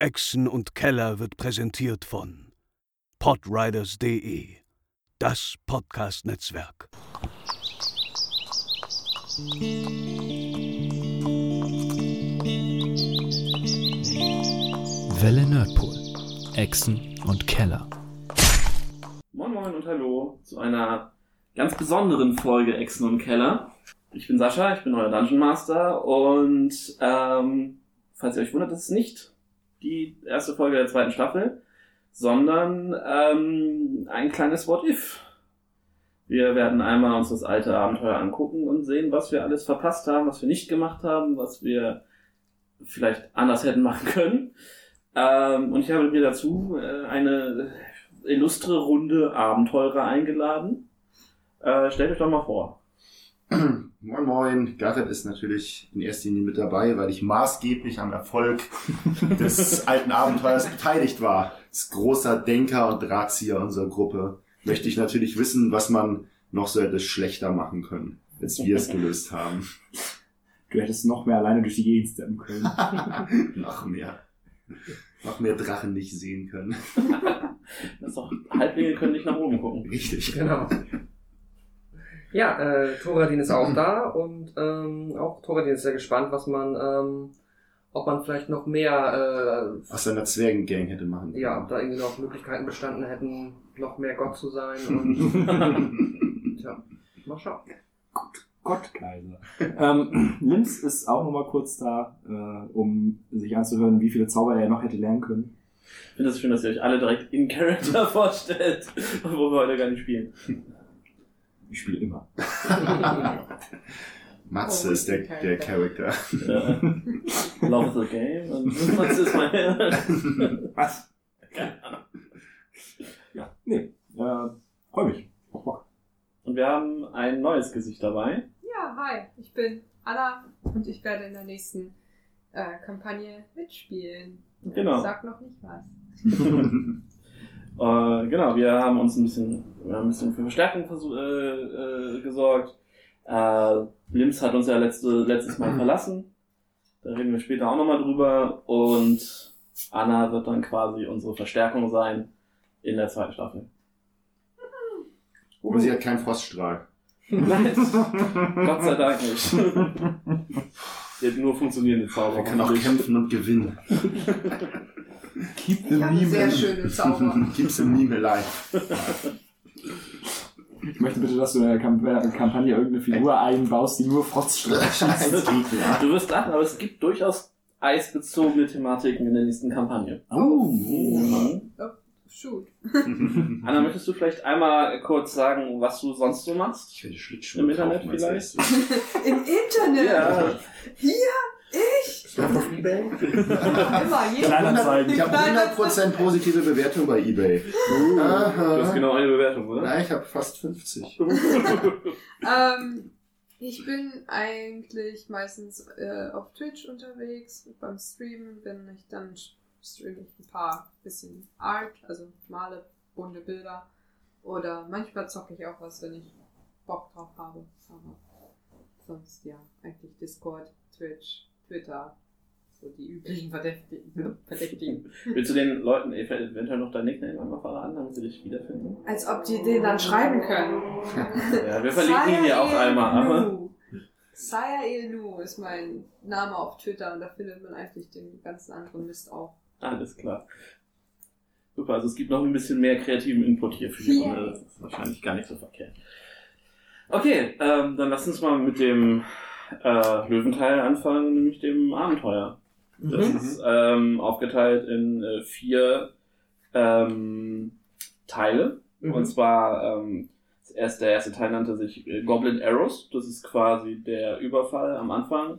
Echsen und Keller wird präsentiert von podriders.de, das Podcast-Netzwerk. Welle Nerdpool. Echsen und Keller. Moin Moin und Hallo zu einer ganz besonderen Folge Echsen und Keller. Ich bin Sascha, ich bin euer Dungeon Master und ähm, falls ihr euch wundert, das ist nicht die erste Folge der zweiten Staffel, sondern ähm, ein kleines What If. Wir werden einmal uns das alte Abenteuer angucken und sehen, was wir alles verpasst haben, was wir nicht gemacht haben, was wir vielleicht anders hätten machen können. Ähm, und ich habe mir dazu äh, eine illustre Runde Abenteurer eingeladen. Äh, stellt euch doch mal vor. Moin Moin, Garrett ist natürlich in erster Linie mit dabei, weil ich maßgeblich am Erfolg des alten Abenteuers beteiligt war. Als großer Denker und Drahtzieher unserer Gruppe möchte ich natürlich wissen, was man noch so hätte schlechter machen können, als wir es gelöst haben. Du hättest noch mehr alleine durch die Gegend steppen können. noch mehr. Noch mehr Drachen nicht sehen können. Das ist doch, Halblinge können nicht nach oben gucken. Richtig. Genau. Ja, äh, Thoradin ist auch da und ähm, auch Thoradin ist sehr gespannt, was man, ähm, ob man vielleicht noch mehr, Aus seiner Zwergengang hätte machen äh, können. ja, ob da irgendwie noch Möglichkeiten bestanden hätten, noch mehr Gott zu sein und tja, mal schauen. Gottkaiser. ähm, Lims ist auch nochmal kurz da, äh, um sich anzuhören, wie viele Zauber er noch hätte lernen können. Ich finde es das schön, dass ihr euch alle direkt in Character vorstellt, wo wir heute gar nicht spielen. Ich spiele immer. Matze ist der, der Charakter. Äh, love the game und was ist mein Was? Ja, nee. Äh, freu mich. Und wir haben ein neues Gesicht dabei. Ja, hi, ich bin Anna und ich werde in der nächsten äh, Kampagne mitspielen. Genau. Ich sag noch nicht was. Äh, genau, wir haben uns ein bisschen, wir haben ein bisschen für Verstärkung äh, äh, gesorgt. Äh, Lims hat uns ja letzte, letztes Mal verlassen. Da reden wir später auch nochmal drüber. Und Anna wird dann quasi unsere Verstärkung sein in der zweiten Staffel. Aber sie hat keinen Froststrahl. Nice. Gott sei Dank nicht. Sie hat nur funktionierende Zauber. Er kann auch kämpfen und gewinnen. Keep Ich habe sehr schöne Zauber. Keeps him meme alive. Ich möchte bitte, dass du in der Kamp äh, Kampagne irgendeine Figur einbaust, die nur schießt. Gegner. Du wirst lachen, aber es gibt durchaus eisbezogene Thematiken in der nächsten Kampagne. Oh. Mhm. Shoot. Anna, möchtest du vielleicht einmal kurz sagen, was du sonst so machst? Ich werde Schlittschuhe Im Internet kaufen vielleicht? Im Internet? Ja. Hier? Ich? Auf Ebay? Immer, jeden Kleinanzeigen. Ich habe 100% positive Bewertung bei eBay. Aha. Das ist genau eine Bewertung, oder? Nein, ich habe fast 50. Ähm, ich bin eigentlich meistens äh, auf Twitch unterwegs. Beim Streamen bin ich dann streame ich ein paar bisschen Art, also male bunte Bilder. Oder manchmal zocke ich auch was, wenn ich Bock drauf habe. Aber sonst ja, eigentlich Discord, Twitch, Twitter. So die üblichen Verdächtigen. Verdächtigen. Willst du den Leuten eventuell noch dein Nickname einmal verraten, damit sie dich wiederfinden? Als ob die den dann schreiben können. Ja, wir verlinken ihn ja auch einmal. Sire Ilnu ist mein Name auf Twitter und da findet man eigentlich den ganzen anderen Mist auch. Alles klar. Super, also es gibt noch ein bisschen mehr kreativen Input hier für die. Runde. Das ist wahrscheinlich gar nicht so verkehrt. Okay, ähm, dann lass uns mal mit dem äh, Löwenteil anfangen, nämlich dem Abenteuer. Das Mhm. ist ähm, aufgeteilt in äh, vier ähm, Teile. Mhm. Und zwar, ähm, das erste, der erste Teil nannte sich äh, Goblin Arrows. Das ist quasi der Überfall am Anfang.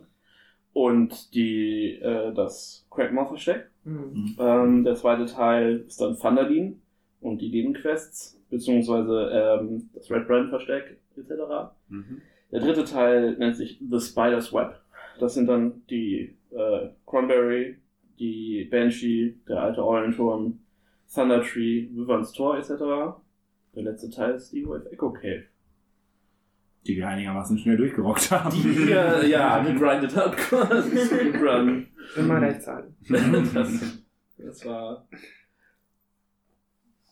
Und die, äh, das Crackmore-Versteck. Mhm. Ähm, der zweite Teil ist dann Thunderlin und die Nebenquests, beziehungsweise ähm, das Red Brand Versteck etc. Mhm. Der dritte Teil nennt sich The Spider's Web. Das sind dann die äh, Cranberry, die Banshee, der alte Eulenturm, Thunder Tree, Wyverns Tor etc. Der letzte Teil ist die Wave Echo Cave. Die wir einigermaßen schnell durchgerockt haben. Die wir, ja, gegrindet hat quasi. Speedrun. Immer rechtzeitig. das, Das war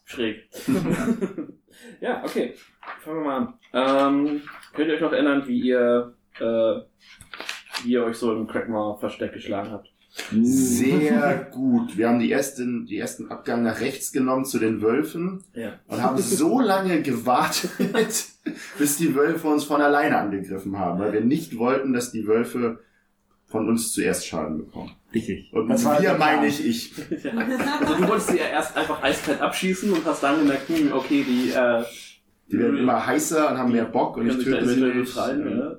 schräg. ja, okay. Fangen wir mal an. Ähm, könnt ihr euch noch erinnern, wie ihr, äh, wie ihr euch so im Crackmore Versteck geschlagen habt? Sehr gut. Wir haben die ersten, die ersten Abgang nach rechts genommen zu den Wölfen Ja. und haben so lange gewartet, bis die Wölfe uns von alleine angegriffen haben, weil wir nicht wollten, dass die Wölfe von uns zuerst Schaden bekommen. Richtig. Und Das wir meine ich ich. ja. Also du wolltest sie ja erst einfach eiskalt abschießen und hast dann gemerkt, hm, okay, die äh, Die werden immer heißer und haben mehr Bock und ich töte sie nicht. befreien. Ja.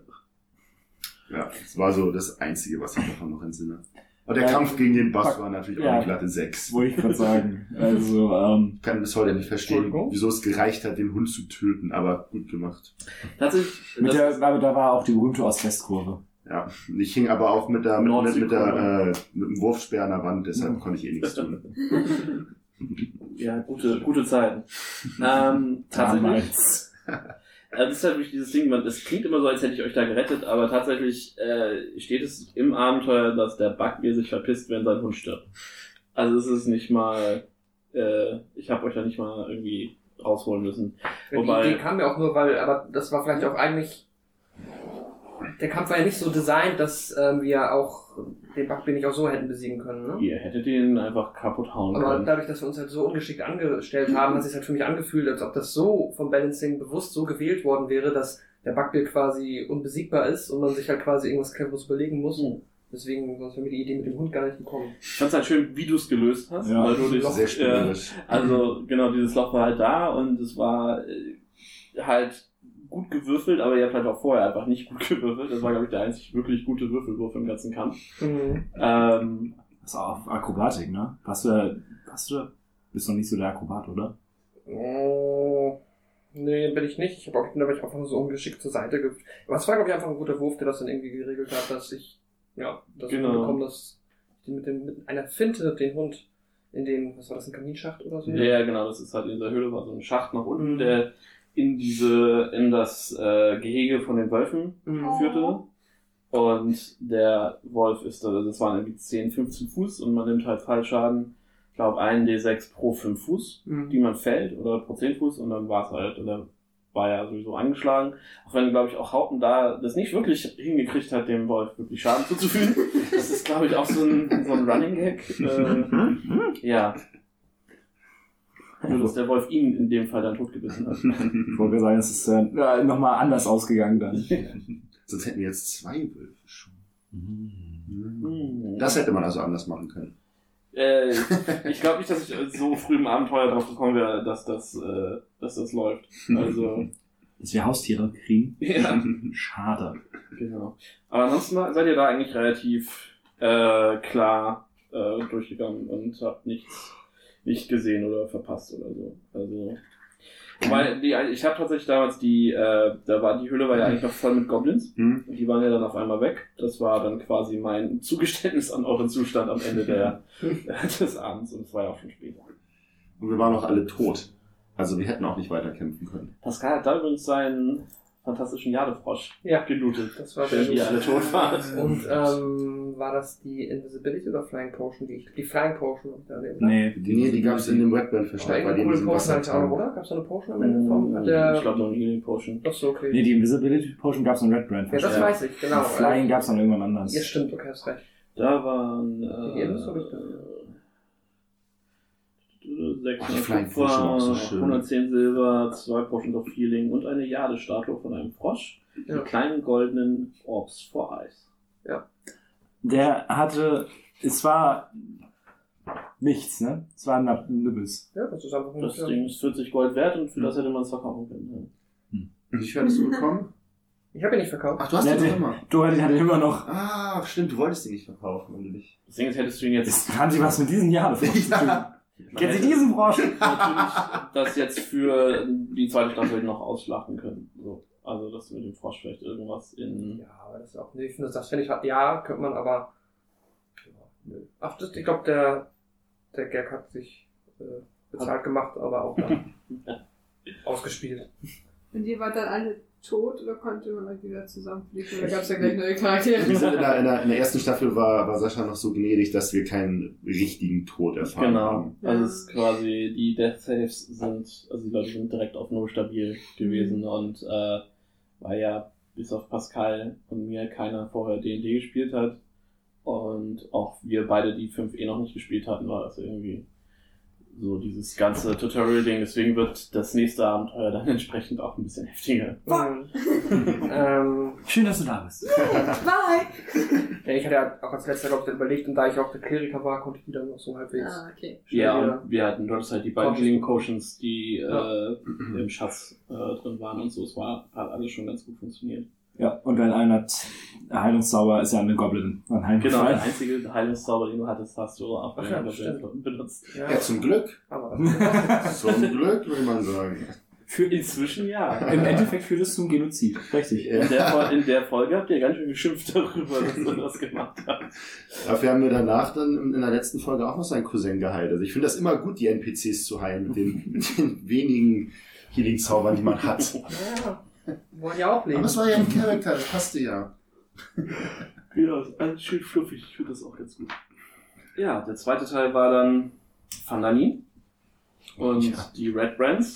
Ja, das war so das Einzige, was ich davon noch entsinne. Und der Ja, Kampf gegen den Boss pack- war natürlich auch ja. eine glatte 6. Wollte ich gerade sagen. Also, ähm, Ich kann bis heute nicht verstehen, wieso es gereicht hat, den Hund zu töten, aber gut gemacht. Tatsächlich, mit der, da, da war auch die berühmte Ost-West-Kurve. Ja, ich hing aber auch mit, der, mit, mit, der, äh, mit dem Wurfspeer an der Wand, deshalb konnte ich eh nichts tun. Ja, gute, gute Zeiten. ähm, tatsächlich. Also das ist halt wirklich dieses Ding, man, es klingt immer so, als hätte ich euch da gerettet, aber tatsächlich äh, steht es im Abenteuer, dass der Bugbear sich verpisst, wenn sein Hund stirbt. Also es ist nicht mal, äh, ich habe euch da nicht mal irgendwie rausholen müssen. Ja, Wobei- die Idee kam mir auch nur, weil, aber das war vielleicht auch eigentlich. Der Kampf war ja nicht so designt, dass ähm, wir auch den Bugbear nicht auch so hätten besiegen können. Ne? Ihr hättet ihn einfach kaputt hauen Aber können. dadurch, dass wir uns halt so ungeschickt angestellt haben, hat sich halt für mich angefühlt, als ob das so vom Balancing bewusst so gewählt worden wäre, dass der Bugbear quasi unbesiegbar ist und man sich halt quasi irgendwas Cleveres überlegen muss. Mhm. Deswegen sonst wäre mir die Idee mit dem Hund gar nicht gekommen. Ich fand's halt schön, wie du es gelöst hast, Ja. weil du dich, Sehr äh. Also genau, dieses Loch war halt da und es war äh, halt gut gewürfelt, aber ihr habt halt auch vorher einfach nicht gut gewürfelt. Das war, glaube ich, der einzig wirklich gute Würfelwurf im ganzen Kampf. Mhm. Ähm, Das ist auch Akrobatik, ne? Hast du, hast du, bist doch nicht so der Akrobat, oder? Oh, nee, bin ich nicht. Ich habe auch, da bin ich einfach nur so ungeschickt zur Seite ge Aber es war, glaube ich, einfach ein guter Wurf, der das dann irgendwie geregelt hat, dass ich, ja, das Genau. genau. bekomme, dass ich mit, dem, mit einer Finte den Hund in den, was war das, ein Kaminschacht oder so? ja, genau, das ist halt in dieser Höhle war so ein Schacht nach unten, Mhm. der in diese, in das äh, Gehege von den Wölfen Mhm. führte. Und der Wolf ist da, das waren irgendwie 10, 15 Fuß und man nimmt halt Fallschaden, ich glaube, 1 D6 pro 5 Fuß. Mhm. die man fällt oder pro 10 Fuß und dann war es halt, und dann war er sowieso angeschlagen. Auch wenn, glaube ich, auch Haupten da das nicht wirklich hingekriegt hat, dem Wolf wirklich Schaden zuzufügen. Das ist, glaube ich, auch so ein, so ein Running Gag. Äh, ja. Nur, dass der Wolf ihn in dem Fall dann totgebissen hat. Ich wollte sagen, es ist äh, ja, nochmal anders ausgegangen dann. Sonst hätten wir jetzt zwei Wölfe schon. Hm. Das hätte man also anders machen können. Äh, ich glaube nicht, dass ich so früh im Abenteuer drauf gekommen wäre, dass das, äh, dass das läuft. Also, Dass wir Haustiere kriegen. ja. Schade. Genau. Aber ansonsten seid ihr da eigentlich relativ äh, klar äh, durchgegangen und habt nichts nicht gesehen oder verpasst oder so. Also weil die, ich habe tatsächlich damals die, äh, da war die Höhle war ja eigentlich noch voll mit Goblins. Hm? Die waren ja dann auf einmal weg. Das war dann quasi mein Zugeständnis an euren Zustand am Ende der, des Abends und es war ja auch schon spät. Und wir waren auch alle tot. Also wir hätten auch nicht weiter kämpfen können. Pascal hat da übrigens seinen fantastischen Jadefrosch Ja. gelootet. Das war Wenn sehr ihr alle tot wart. Und ähm, war das die Invisibility oder Flying Potion? Die, ich, die Flying Potion hab ich da erlebt. Nee, Nee, die gab es in dem Redband Aber versteckt, die irgendeine in coole Potion hatte ich auch oder? Gab es da eine Potion am Ende vom? Hat der, Ich glaube noch eine Healing Potion. Ach so, okay. nee, die Invisibility Potion gab's in Red Brand. ja, das weiß ich, genau. Flying gab's dann irgendwann anders. Ja, stimmt, okay, hast recht. Da waren Wie viel ist, hab ich da? Äh, 600 Ach, die Flying Potion war auch so schön. 110 Silber, 2 Potions of Healing und eine Jade-Statue von einem Frosch Ja. mit kleinen goldenen Orbs for Eyes. Der hatte, es war nichts, ne? Es war ein Nibbels. Ja, das ist einfach ein Das ja. Ding ist 40 Gold wert und für das hätte man es verkaufen können. Und wie viel hattest du bekommen? Ich habe ihn nicht verkauft. Ach, du hast Ja, noch immer. Du hatte hatte immer noch. Ah, stimmt, du wolltest die nicht verkaufen, wenn du nicht. Das Ding ist, hättest du ihn jetzt. Es haben sie was mit diesen Jahren. Ja. Kennen Sie diesen Frosch? Natürlich das jetzt für die zweite Staffel noch ausschlachten können. So. Also, dass du mit dem Frosch vielleicht irgendwas in. Ja, aber das ist auch, nee, ich finde, das finde ich, ja, könnte man aber, ja, nö. Ach, das, ich glaube, der, der Gag hat sich äh, bezahlt gemacht, aber auch dann ausgespielt. Und ihr wart dann alle tot oder konnte man euch wieder zusammenfliegen? Oder gab es ja gleich neue Charaktere? In, der, in, der, in der ersten Staffel war, war Sascha noch so gnädig, dass wir keinen richtigen Tod erfahren Genau. haben. Also es ist quasi, die Death Saves sind, also die Leute sind direkt auf Null stabil gewesen und äh, weil ja bis auf Pascal und mir keiner vorher D&D gespielt hat und auch wir beide die 5e noch nicht gespielt hatten, war das irgendwie so dieses ganze Tutorial-Ding. Deswegen wird das nächste Abenteuer dann entsprechend auch ein bisschen heftiger. Mhm. ähm, Schön, dass du da bist. Bye! ja, ich hatte ja auch als letzter, glaube ich, überlegt, und da ich auch der Kleriker war, konnte ich die dann noch so halbwegs. Ah, okay. Ja, und wir hatten dort halt die beiden Potions. Healing Potions, die Ja. äh, im Schatz äh, drin waren und so. Es war, hat alles schon ganz gut funktioniert. Ja, und wenn einer Heilungszauber ist ja eine Goblin. Ein Heilungsfall. Genau, der einzige Heilungszauber, den du hattest, hast du auf Ach der ja, benutzt. Ja, Ja, zum Glück. aber Zum Glück, würde man sagen. Für inzwischen ja. Im Endeffekt führt es zum Genozid. Richtig. In der, in der Folge habt ihr ganz schön geschimpft darüber, dass ihr das gemacht habt. Dafür haben wir danach dann in der letzten Folge auch noch seinen Cousin geheilt. Also ich finde das immer gut, die NPCs zu heilen mit den, mit den wenigen Healing-Zaubern, die man hat. ja, wollen ja auch leben. Aber es war ja ein Charakter, das passte ja. Ja, ist alles schön fluffig. Ich finde das auch ganz gut. Ja, der zweite Teil war dann Fandani und Ja. die Red Brands.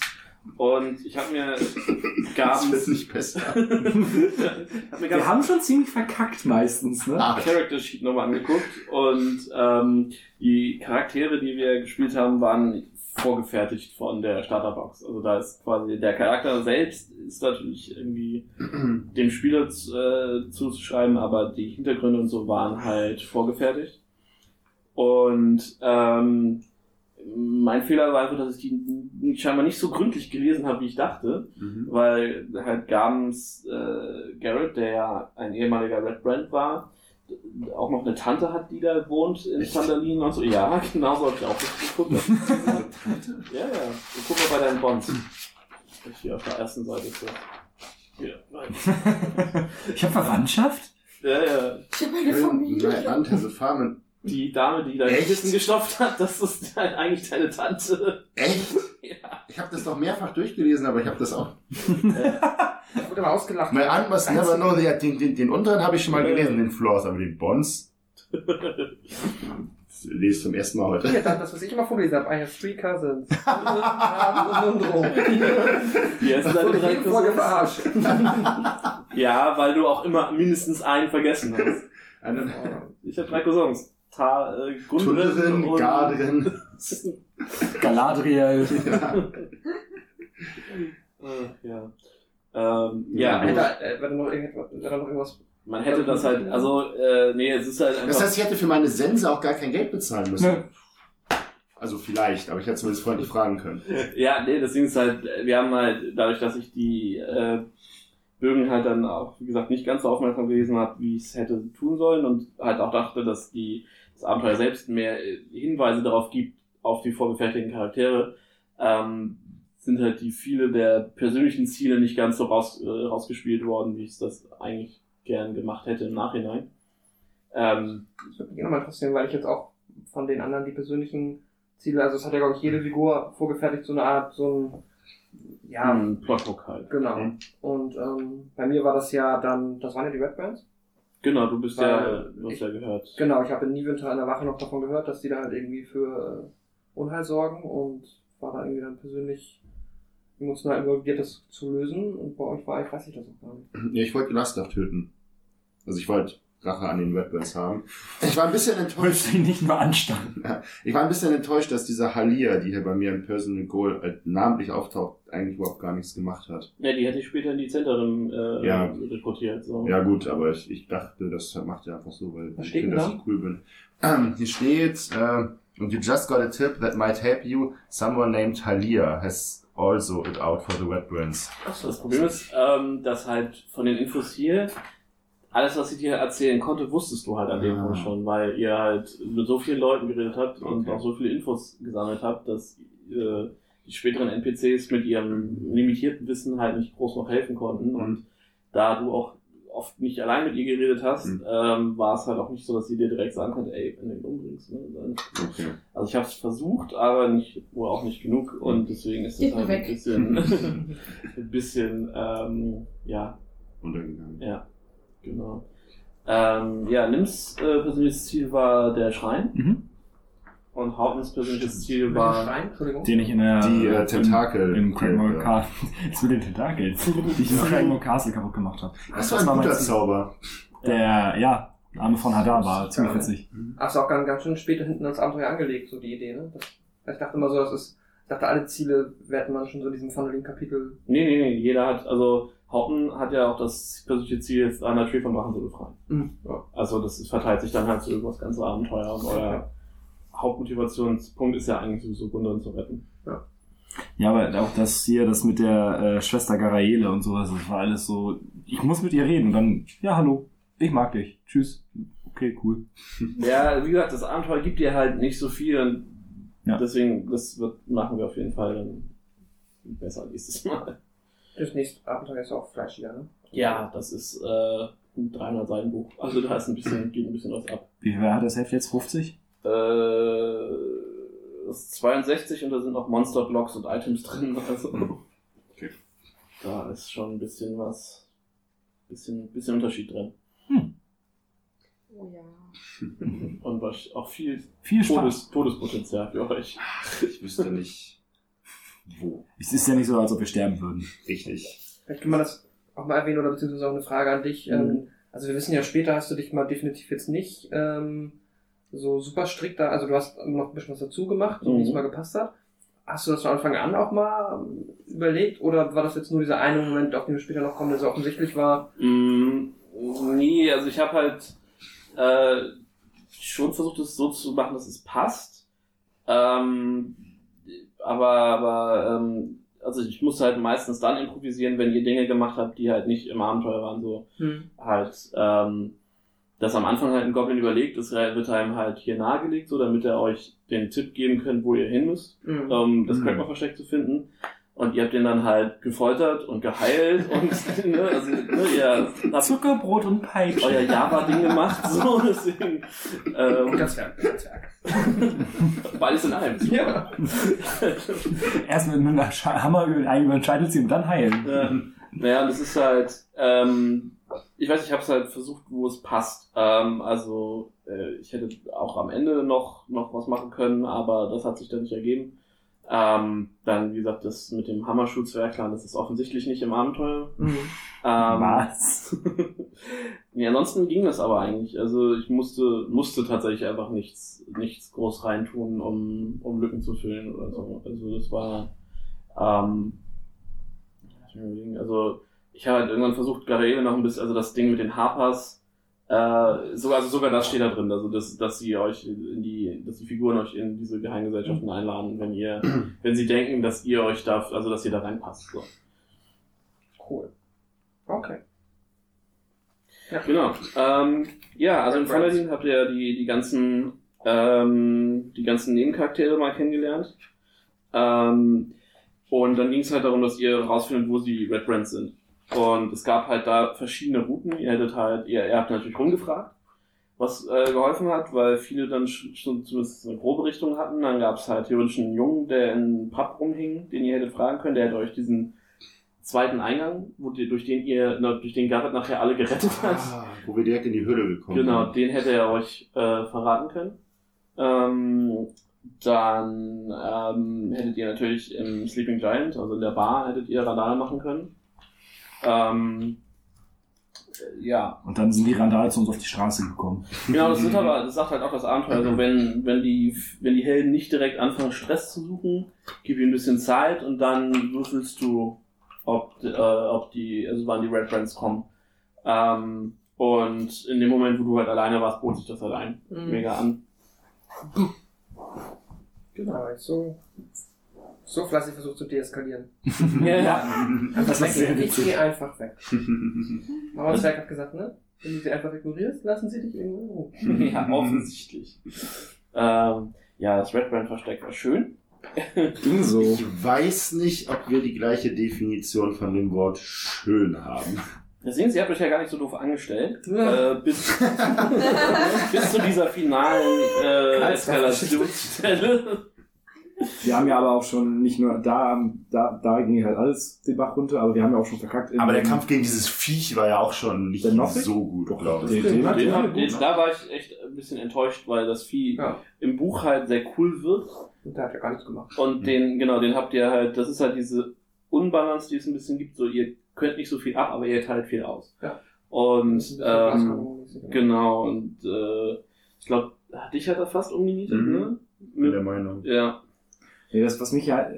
Und ich habe mir Das Gaben. wird nicht besser. hab mir Wir haben schon ziemlich verkackt meistens, ne? Ah, Character Sheet nochmal angeguckt und ähm, die Charaktere, die wir gespielt haben, waren vorgefertigt von der Starterbox. Also da ist quasi der Charakter selbst ist natürlich irgendwie dem Spieler äh, zuzuschreiben, aber die Hintergründe und so waren halt vorgefertigt. Und ähm, mein Fehler war einfach, dass ich die scheinbar nicht so gründlich gelesen habe, wie ich dachte Mhm. weil halt Gabens äh, Garrett, der ja ein ehemaliger Red Brand war, auch noch eine Tante hat, die da wohnt in? Sandalin und so. Ja, genau so habe ich auch geguckt. ja, ja. Wir gucken mal bei deinen Bonds. Hier auf der ersten Seite nein. Ich habe Verwandtschaft? Ja, ja. Ich habe eine Familie. Nein, Aunt has a farm. Die Dame, die dein Echt? Kissen gestopft hat, das ist halt eigentlich deine Tante. Echt? Ja. Ich habe das doch mehrfach durchgelesen, aber ich habe das auch. Ich wurde immer ausgelacht. My aunt must never know that. Den, den, den unteren habe ich schon mal gelesen, den Floors, aber den Bonds. Das lese ich zum ersten Mal heute. Ja, dann das, was ich immer vorgelesen habe. I have three cousins. Nundro. Ist Das deine wurde drei Folge Cousins. verarscht. Ja, weil du auch immer mindestens einen vergessen hast. Ich habe drei Cousins. Ta, äh, Gundren Tullerin. Galadriel. Äh, ja. Ähm, ja, Ja, Hätte, äh, noch irgendwas, noch man hätte das halt, also, äh, nee, es ist halt einfach. Das heißt, ich hätte für meine Sense auch gar kein Geld bezahlen müssen. Nö. Also vielleicht, aber ich hätte zumindest freundlich fragen können. ja, nee, das Ding ist halt, wir haben halt, dadurch, dass ich die äh, Bögen halt dann auch, wie gesagt, nicht ganz so aufmerksam gelesen habe, wie ich es hätte tun sollen und halt auch dachte, dass die das Abenteuer selbst mehr Hinweise darauf gibt, auf die vorgefertigten Charaktere, ähm, sind halt die viele der persönlichen Ziele nicht ganz so raus, äh, rausgespielt worden, wie ich es das eigentlich gern gemacht hätte im Nachhinein. Ähm, Das würde mich nochmal interessieren, weil ich jetzt auch von den anderen die persönlichen Ziele, also es hat ja, glaube ich, jede Figur vorgefertigt, so eine Art, so ein, ja, ein Plotbook halt. genau. Mhm. Und ähm, bei mir war das ja dann, das waren ja die Red Bands. Genau, du bist Weil ja, du hast ich- ja gehört. Genau, ich habe in Niewinter in der Wache noch davon gehört, dass die da halt irgendwie für äh, Unheil sorgen und war da irgendwie dann persönlich emotional involviert, das zu lösen. Und bei euch war ich, weiß ich das auch gar nicht. Ja, ich wollte Glasdach töten. Also ich wollte Rache an den Redbirds haben. Ich war ein bisschen enttäuscht. du ihn nicht nur anstarren? Ich war ein bisschen enttäuscht, dass dieser Halia, die hier bei mir im Personal Goal äh, namentlich auftaucht, eigentlich überhaupt gar nichts gemacht hat. Ja, die hätte ich später in die Zentrum äh, Ja. rekrutiert. So. Ja gut, aber ich, ich dachte, das macht er einfach so, weil Was ich finde, denn dass da? ich cool bin. Ähm, hier steht, äh, and you just got a tip that might help you. Someone named Halia has also it out for the Redbirds. Das Problem ist, ähm, dass halt von den Infos hier, alles, was ich dir erzählen konnte, wusstest du halt an dem. Punkt schon, weil ihr halt mit so vielen Leuten geredet habt und Okay. auch so viele Infos gesammelt habt, dass äh, die späteren NPCs mit ihrem limitierten Wissen halt nicht groß noch helfen konnten. Mhm. Und da du auch oft nicht allein mit ihr geredet hast, Mhm. ähm, war es halt auch nicht so, dass sie dir direkt sagen konnte, ey, wenn du ihn umbringst, ne, dann Okay. Also ich habe es versucht, aber nicht, wohl auch nicht genug und deswegen ist es halt ein weg. bisschen, ein bisschen, ähm, ja, Untergegangen. ja, genau. Ähm, ja, Lims äh, persönliches Ziel war der Schrein Mhm. und Hauptens persönliches Ziel war. Den ich in der. Die äh, Tentakel. Im, Ja. Castle. Jetzt mit den Tentakeln. Die ich im Craigmore Castle kaputt gemacht habe. Das war ein guter. Zauber. Der, ja, Arme von Hadar war ziemlich witzig. Hast du auch ganz, ganz schön später hinten ans Abenteuer angelegt, so die Idee, ne? Das, ich dachte immer so, das ist, ich dachte, alle Ziele werden man schon so in diesem Funneling-Kapitel. Nee, nee, nee, jeder hat, also Haupten hat ja auch das persönliche Ziel, jetzt an der Tree von Drachen zu befreien. Mhm. Ja, also das verteilt sich dann halt so über das ganze Abenteuer und euer Hauptmotivationspunkt ist ja eigentlich sowieso Gundren zu retten. Ja, aber auch das hier, das mit der äh, Schwester Garaele und sowas, das war alles so, ich muss mit ihr reden und dann, ja, hallo, ich mag dich, tschüss. Okay, cool. Ja, wie gesagt, das Abenteuer gibt dir halt nicht so viel und Ja. deswegen, das wird, machen wir auf jeden Fall dann besser nächstes Mal. Das nächste Abenteuer ist auch fleischiger, ne? Ja, das ist äh, ein 300 Seiten Buch. Also da ist ein bisschen, geht ein bisschen was ab. Wie wer hat das Heft jetzt? 50? Äh, das ist 62 und da sind noch Monster-Blocks und Items drin. Also Okay. da ist schon ein bisschen was, bisschen, bisschen Unterschied drin. Oh ja. Und was- auch viel Viel Spaß. Todes, Todespotenzial für euch. Ich wüsste nicht, wo. Es ist ja nicht so, als ob wir sterben würden. Richtig. Vielleicht kann man das auch mal erwähnen oder beziehungsweise auch eine Frage an dich. Mhm. Ähm, also wir wissen ja, später hast du dich mal definitiv jetzt nicht ähm, so super strikt da, also du hast immer noch ein bisschen was dazu gemacht, so wie es Mhm. mal gepasst hat. Hast du das von Anfang an auch mal überlegt oder war das jetzt nur dieser eine Moment, auf den wir später noch kommen, der so offensichtlich war? Mm, nee, also ich habe halt äh, schon versucht, es so zu machen, dass es passt. Ähm, aber, aber ähm, also ich musste halt meistens dann improvisieren, wenn ihr Dinge gemacht habt, die halt nicht im Abenteuer waren. So halt, ähm, dass am Anfang halt ein Goblin überlegt, es wird einem halt hier nahegelegt, so damit er euch den Tipp geben könnt, wo ihr hin müsst Mhm. um das Mhm. Crackmore-Versteck zu finden. Und ihr habt den dann halt gefoltert und geheilt und ne, also, ne, ihr habt Zuckerbrot und Peitsche. euer Java-Ding gemacht, so deswegen. Ähm, Guter Zwerg, guter Zwerg. beides in einem. Ja. Erst mit einem Hammer über einen über den Scheitel ziehen und dann heilen. Ja. Naja, das ist halt, ähm, ich weiß, ich habe es halt versucht, wo es passt. Ähm, also äh, ich hätte auch am Ende noch noch was machen können, aber das hat sich dann nicht ergeben. Ähm, dann, wie gesagt, das mit dem Hammerschutzwerk, klar, das ist offensichtlich nicht im Abenteuer. Mhm. Ähm, Was? nee, ansonsten ging das aber eigentlich. Also ich musste, musste tatsächlich einfach nichts, nichts groß reintun, um, um Lücken zu füllen oder so. Also das war, ähm, also ich habe halt irgendwann versucht, Garele noch ein bisschen, also das Ding mit den Harpers, äh, sogar, also sogar das steht da drin, also dass, dass sie euch in die, dass die Figuren euch in diese Geheimgesellschaften einladen, wenn ihr, wenn sie denken, dass ihr euch da, also dass ihr da reinpasst. So. Cool. Okay. Genau. Ähm, ja, also in. Paladin habt ihr ja die, die ganzen ähm, die ganzen Nebencharaktere mal kennengelernt. Ähm, und dann ging es halt darum, dass ihr rausfindet, wo die Red Brands sind. Und es gab halt da verschiedene Routen. Ihr hättet halt, ihr, ihr habt natürlich rumgefragt, was äh, geholfen hat, weil viele dann sch- schon zumindest eine grobe Richtung hatten. Dann gab es halt theoretisch einen Jungen, der in einem Pub rumhing, den ihr hättet fragen können. Der hätte euch diesen zweiten Eingang, wo die, durch den ihr, na, durch den Garrett nachher alle gerettet hat. Ah, wo wir direkt in die Höhle gekommen Genau, sind. den hätte er euch äh, verraten können. Ähm, dann ähm, hättet ihr natürlich im Sleeping Giant, also in der Bar, hättet ihr Radar machen können. Ähm, äh, ja, Und dann sind die Randale zu uns auf die Straße gekommen. genau, das, aber, das sagt halt auch das Abenteuer. Also wenn, wenn, die, wenn die Helden nicht direkt anfangen, Stress zu suchen, gib ihnen ein bisschen Zeit und dann würfelst du, ob, äh, ob die, also wann die Red Brands kommen. Ähm, und in dem Moment, wo du halt alleine warst, bot sich das halt ein. Mhm. Mega an. Genau, jetzt so, fleißig versucht zu deeskalieren. Ja, Das ist ich witzig. gehe einfach weg. Aber Zwerg hat gesagt, ne? Wenn du sie einfach ignorierst, lassen sie dich irgendwo. ja offensichtlich. Ähm, ja, das Red Brand Versteck war schön. So. Ich weiß nicht, ob wir die gleiche Definition von dem Wort schön haben. Deswegen, ihr habt euch ja gar nicht so doof angestellt. Ja. Äh, bis, bis zu dieser finalen äh, Eskalationsstelle. Wir haben ja aber auch schon nicht nur da, da, da ging halt alles den Bach runter, aber wir haben ja auch schon verkackt. Aber der Kampf gegen dieses Viech war ja auch schon nicht so gut, glaube ich. Den, den, Den, den, da war ich echt ein bisschen enttäuscht, weil das Vieh Ja. im Buch halt sehr cool wird. Und der hat ja gar nichts gemacht. Und Mhm. den, genau, den habt ihr halt, das ist halt diese Unbalance, die es ein bisschen gibt. So, ihr könnt nicht so viel ab, aber ihr teilt viel aus. Ja. Und ähm, genau, und äh, ich glaube, dich hat er fast umgenietet, Mhm. ne? Bin der Meinung. Ja. Nee, das, was mich ja,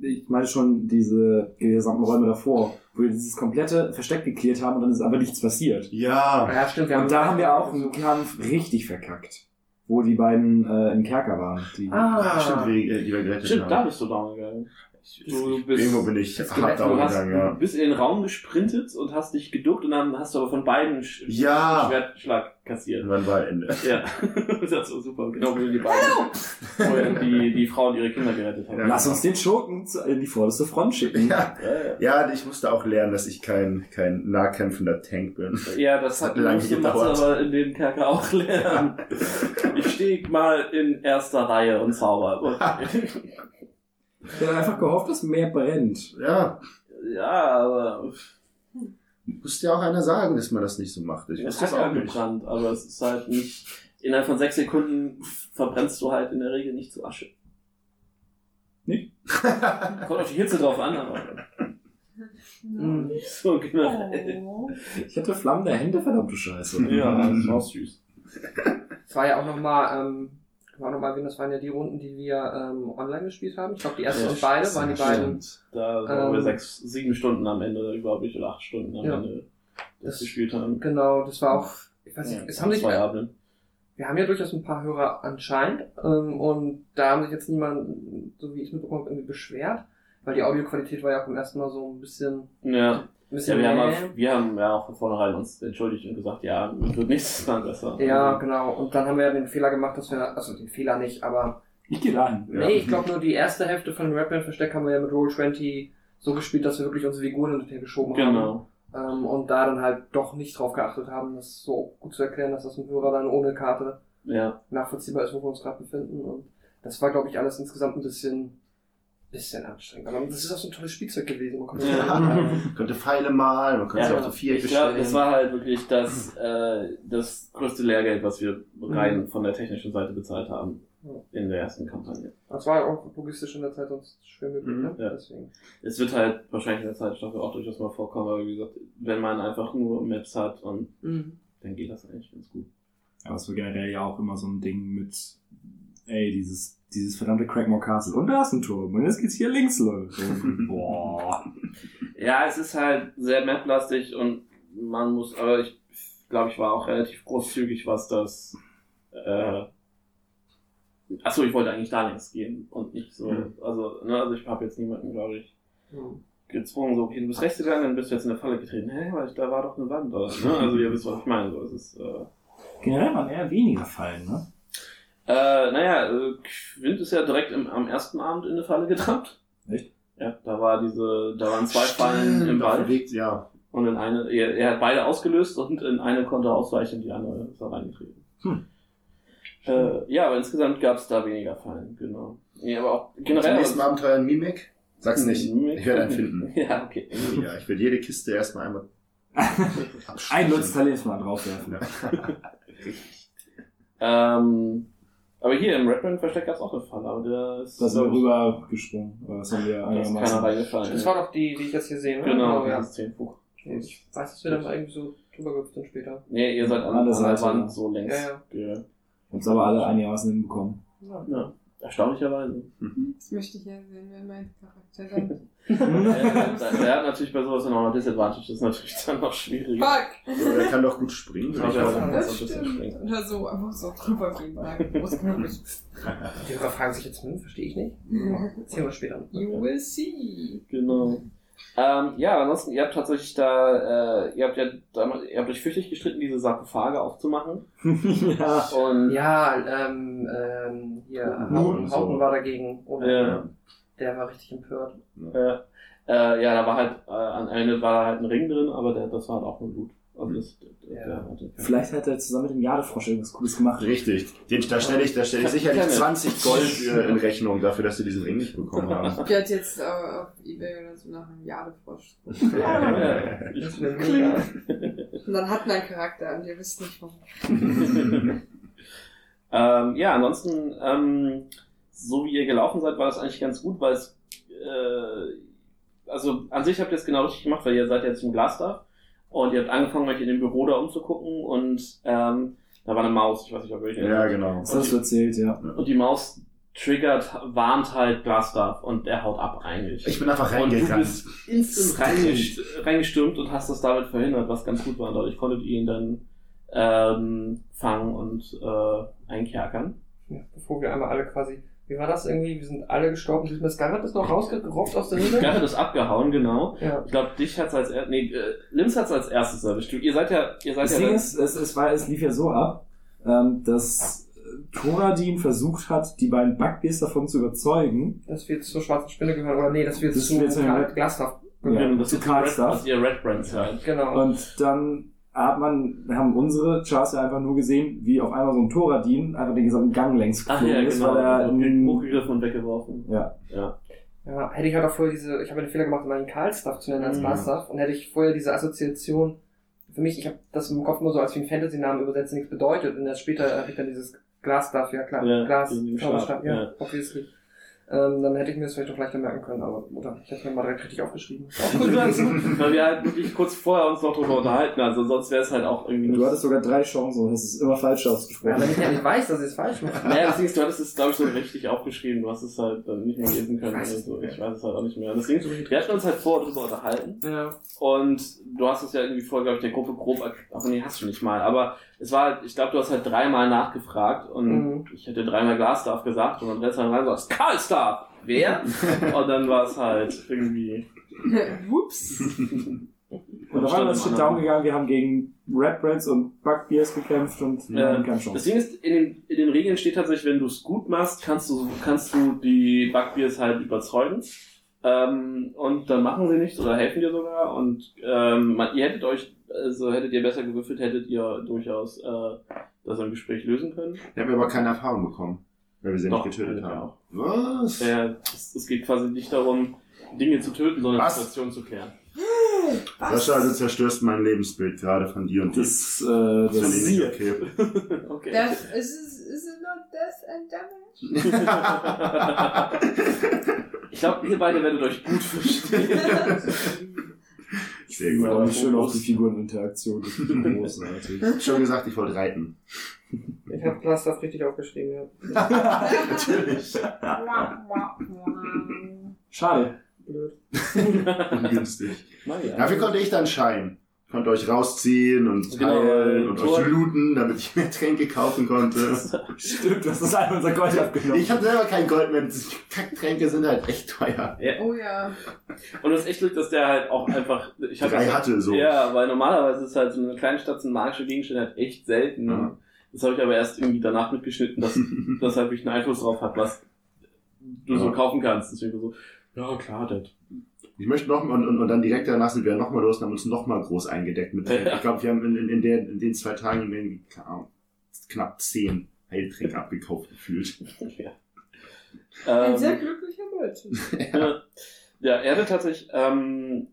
ich meine schon diese gesamten Räume davor, wo wir dieses komplette Versteck geklärt haben und dann ist aber nichts passiert. Ja, Ja, stimmt. Wir Und da haben wir auch einen Kampf richtig verkackt. Wo die beiden äh, im Kerker waren. Die, Ah, stimmt, äh, die wir gerettet Stimmt, da haben. bist du down gegangen. Du Irgendwo bist, bin ich Das hart du, hast, gegangen, du ja. bist in den Raum gesprintet und hast dich geduckt und dann hast du aber von beiden Sch Ja. Schwertschlag kassiert. Und dann war Ende. Ja, das war super. Genau wie die beiden. Die, die Frauen ihre Kinder gerettet haben. Ja. Lass uns den Schurken in die vorderste Front schicken. Ja, Ja, ja, ich musste auch lernen, dass ich kein, kein nahkämpfender Tank bin. ja. ja das hat Lange gedauert. aber in dem Kerker auch lernen. Ich stehe mal in erster Reihe und zauber. Okay. Ich hätte einfach gehofft, dass mehr brennt. Ja, Ja, aber musste ja auch einer sagen, dass man das nicht so macht. Ich es wusste hat das ja auch nicht. gebrannt, aber es ist halt nicht. Innerhalb von sechs Sekunden verbrennst du halt in der Regel nicht zu Asche. Nee. Kommt auf die Hitze drauf an, aber Mhm. so generell. Oh. Ich hatte flammende Hände, verdammte Scheiße. Ja, das ist auch süß. Es war ja auch nochmal, ähm, kann man nochmal erwähnen, das waren ja die Runden, die wir ähm, online gespielt haben. Ich glaube, die erste Ja, und beide waren die beiden. Da waren wir Ähm, sechs, sieben Stunden am Ende, glaube ich, oder acht Stunden am Ja. Ende, das Das- gespielt haben. Genau, das war auch, ich weiß Ja, nicht, es haben sich, zwei Abende. wir haben ja durchaus ein paar Hörer anscheinend ähm, und da haben sich jetzt niemand, so wie ich mitbekommen habe, irgendwie beschwert, weil die Audioqualität war ja auch beim ersten Mal so ein bisschen, Ja, ja wir, haben, wir haben ja auch von vornherein uns entschuldigt und gesagt, ja, wird nächstes Mal besser. Ja, Also, genau. Und dann haben wir ja den Fehler gemacht, dass wir, also den Fehler nicht, aber Ich gehe. Ja. nee, ich glaube nur die erste Hälfte von dem Rapman Versteck haben wir ja mit Roll20 so gespielt, dass wir wirklich unsere Figuren hin und her geschoben haben. Genau. Ähm, und da dann halt doch nicht drauf geachtet haben, das so gut zu erklären, dass das ein Hörer dann ohne Karte Ja, nachvollziehbar ist, wo wir uns gerade befinden. Und das war, glaube ich, alles insgesamt ein bisschen, bisschen anstrengend. Aber das ist auch so ein tolles Spielzeug gewesen. Man konnte Ja. Man konnte Pfeile malen, man konnte Ja, sie auf so Vierecke ich glaube, stellen. es war halt wirklich das, äh, das größte Lehrgeld, was wir rein von der technischen Seite bezahlt haben Ja. in der ersten Kampagne. Das war ja auch logistisch in der Zeit sonst schwer möglich, Mhm, ne? ja. Deswegen. Es wird halt wahrscheinlich in der zweiten Staffel auch durchaus mal vorkommen, aber wie gesagt, wenn man einfach nur Maps hat und Mhm. dann geht das eigentlich ganz gut. Aber es war generell ja auch immer so ein Ding mit, ey, dieses, dieses verdammte Crackmore Castle. Und da ist ein Turm. Und jetzt geht's hier links lang. Boah. Ja, es ist halt sehr maplastig und man muss, aber ich glaube, ich war auch relativ großzügig, was das, äh, achso, ich wollte eigentlich da links gehen und nicht so, Hm. also, ne, also ich habe jetzt niemanden, glaube ich, Mhm. gezwungen, so, okay, du bist rechts gegangen, dann bist du jetzt in der Falle getreten. Hä, weil da war doch eine Wand, oder, ne? Also ihr wisst, was ich meine, so, es ist, äh, Generell waren eher weniger Fallen, ne? Äh, naja, äh, Quint ist ja direkt im, am ersten Abend in eine Falle getrappt. Echt? Ja, da war diese, da waren zwei Fallen im Stimmt, auf dem Wald. Weg, ja. Und in eine, er, er hat beide ausgelöst und in eine konnte er ausweichen, die andere ist da reingetreten. Hm. Äh, ja, aber insgesamt gab es da weniger Fallen, genau. Nee, aber auch Zum generell. nächsten Abenteuer ein Mimik? Sag's nicht. Mimik- Ich werde einen finden. Ja, okay. Ja, ich will jede Kiste erstmal einmal Ein Nutztalisman draufwerfen. Ähm, aber hier im Redman-Versteck gab es auch eine Falle, aber der ist. Da sind wir glaub ich, rübergesprungen. Aber das haben wir Da ist keiner einigermaßen. reingefallen. Das war doch die, die ich jetzt hier sehe, ne? Genau, ja. dieses 10 Fuß. Ich weiß, dass wir dann mal irgendwie so drüber gehüpft sind später. Nee, ihr seid an, An der ja. Wand so längs. Ja, ja. haben es aber alle einigermaßen hinbekommen. Ja, erstaunlicherweise. Das möchte ich ja sehen, wenn mein Charakter dann. der, der hat natürlich bei sowas noch eine Disadvantage, das ist natürlich dann noch schwieriger. Fuck! So, er kann doch gut springen. Ich glaube, Ja. ja, Das so ein bisschen stimmt. springen. Oder so, einfach so drüber gehen. Die Hörer fragen sich jetzt, hm, verstehe ich nicht. Erzählen wir später. You will see. Genau. Ähm, ja, ansonsten, ihr habt tatsächlich da, äh, ihr habt ja damals, ihr habt euch fürchterlich gestritten, diese Sarkophage aufzumachen. ja. Und Ja, ähm, ähm, hier, so. Hauten war dagegen. Ohne, Ja. Der war richtig empört. Äh, Äh, ja, da war halt, äh, an Ende war da halt ein Ring drin, aber der, das war halt auch nur Blut. Also das, der, Ja. Vielleicht hat er zusammen mit dem Jadefrosch irgendwas Cooles gemacht. Richtig. Den, da stelle ich, da stelle ich sicherlich Keine. 20 Gold in Rechnung dafür, dass sie diesen Ring nicht bekommen haben. Ich werde jetzt äh, auf Ebay oder so nach einem Jadefrosch. Und dann hat man einen Charakter und ihr wisst nicht warum. ähm, ja, ansonsten, ähm, so wie ihr gelaufen seid, war das eigentlich ganz gut, weil es, äh, also an sich habt ihr es genau richtig gemacht, weil ihr seid jetzt im Glasdach und ihr habt angefangen, euch in dem Büro da umzugucken und ähm, da war eine Maus, ich weiß nicht, ob ihr Ja, genau. Das hast du erzählt, ja. Und die Maus triggert, warnt halt Glasdach und er haut ab eigentlich. Ich bin einfach Und du reingegangen. bist instant reingest reingestürmt und hast das damit verhindert, was ganz gut war. Dadurch konntet ihr ihn dann ähm, fangen und äh, einkerkern. Ja, bevor wir einmal alle quasi. Wie war das irgendwie? Wir sind alle gestorben. Das Garrett ist noch rausgerockt aus der Höhle. Garrett ist abgehauen, genau. Ja. Ich glaube, dich hat's als er nee, äh, Lims hat's als erstes erwischt. Ihr seid ja, ihr seid Das ja Ding ist, es, es, war, es lief ja so ab, ähm, dass äh, Thoradin versucht hat, die beiden Bugbears davon zu überzeugen. Dass wir zur schwarzen Spinne gehören. Oder nee, dass wir Das zu zu Glasdach Ja. gehören. das zu ist Karl Red, Stuff. das ihr Red Brand seid. Genau. Und dann hat man, haben unsere Chars ja einfach nur gesehen, wie auf einmal so ein Thoradin einfach den gesamten Gang längs Ach geflogen ja, ist, genau. weil er Und n- hochgegriffen und weggeworfen. ja. Ja. Ja, hätte ich halt auch vorher diese, ich habe den Fehler gemacht, meinen Karl-Stuff zu nennen als Mhm. Glasstuff und hätte ich vorher diese Assoziation, für mich, ich habe das im Kopf nur so als wie ein Fantasy-Namen übersetzt, nichts bedeutet und erst später habe ich dann dieses Glas-Stuff, ja klar, Ja, Glas, Zauberstab, Stab, ja, ja. obviously. Ähm, dann hätte ich mir das vielleicht noch leichter merken können, aber oder ich hätte mir mal direkt richtig aufgeschrieben. Auch gut, weil wir halt wirklich kurz vorher uns noch drüber unterhalten, also sonst wäre es halt auch irgendwie nicht Du hattest sogar drei Chancen und hast es immer falsch Ja, ausgesprochen. wenn ich ja nicht weiß, dass ich es falsch mache. Naja, das Ding ist, du hattest es, glaube ich, so richtig aufgeschrieben. Du hast es halt dann nicht mehr lesen können. Ich weiß es Also, nicht ich weiß es halt auch nicht mehr. Deswegen, wir hatten uns halt vorher drüber unterhalten. Ja. Und du hast es ja irgendwie vorher, glaube ich, der Gruppe grob, ach nee, hast du nicht mal. Aber es war halt, ich glaube, du hast halt dreimal nachgefragt und Mhm. ich hätte dreimal Glasstaff gesagt und dann rennst du dann rein und sagst, Karlstaff! Wer? und dann war es halt irgendwie. Whoops. Und auf einmal ist Shit down gegangen, wir haben gegen Red Brands und Bugbears gekämpft und wir Ja. hatten keine Das Chance. Ding ist, in den, in den Regeln steht tatsächlich, wenn du es gut machst, kannst du, kannst du die Bugbears halt überzeugen. Ähm, und dann machen sie nichts oder helfen dir sogar. Und ähm, man, ihr hättet euch, also hättet ihr besser gewürfelt, hättet ihr durchaus äh, das im Gespräch lösen können. Wir haben aber keine Erfahrung bekommen, weil wir sie Doch, nicht getötet haben. auch. Was? Äh, es, es geht quasi nicht darum, Dinge zu töten, sondern Was? Situationen zu klären. Sascha, du zerstörst mein Lebensbild gerade von dir und dir. Das, äh, Das das ich nicht okay. okay. Death, is, it, is it not death and damage? ich glaube, ihr beide werdet euch gut verstehen. Sehr gut. mich schon auf die Figureninteraktion. Großartig. Schon gesagt, ich wollte reiten. Ich habe Glasstuff richtig aufgeschrieben, ja. Natürlich. Schade. Blöd. Ungünstig. naja. Dafür konnte ich dann scheinen. Konnte euch rausziehen und Genau, heilen und Tor- euch looten, damit ich mehr Tränke kaufen konnte. Stimmt, das einfach unser Gold abgenommen. Ich habe selber kein Gold mehr. Die Kacktränke sind halt echt teuer. Oh ja. Und es ist echt Glück, dass der halt auch einfach. Ich hab Drei das- hatte so. Ja, weil normalerweise ist halt so eine kleine Stadt sind magische Gegenstände halt echt selten. Ja. Das habe ich aber erst irgendwie danach mitgeschnitten, dass das halt wirklich einen Einfluss drauf hat, was du so Ja. kaufen kannst. Deswegen so, ja klar, das. Ich möchte noch und, und, und dann direkt danach sind wir nochmal los und haben uns nochmal groß eingedeckt mit. Ja. Ich glaube, wir haben in, in, in, der, in den zwei Tagen irgendwie knapp zehn Heiltränke abgekauft gefühlt. ja. Ein Ähm, sehr glücklicher Mensch. ja. ja, er hatte tatsächlich, ähm,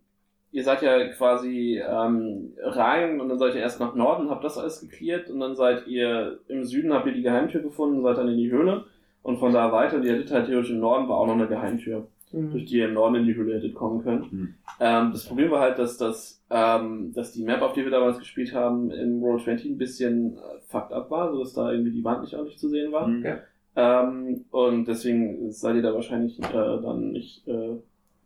ihr seid ja quasi ähm, rein und dann seid ihr erst nach Norden, habt das alles geklärt und dann seid ihr im Süden, habt ihr die Geheimtür gefunden, seid dann in die Höhle und von da weiter, die hättet halt theoretisch im Norden war auch noch eine Geheimtür, durch Mhm. die ihr im Norden in die Höhle hättet kommen können. Mhm. Ähm, das Problem war halt, dass das, ähm, dass die Map, auf die wir damals gespielt haben, im Roll 20 ein bisschen äh, fucked up war, so dass da irgendwie die Wand nicht ordentlich zu sehen war. Mhm. Ja. Ähm, und deswegen seid ihr da wahrscheinlich äh, dann nicht äh,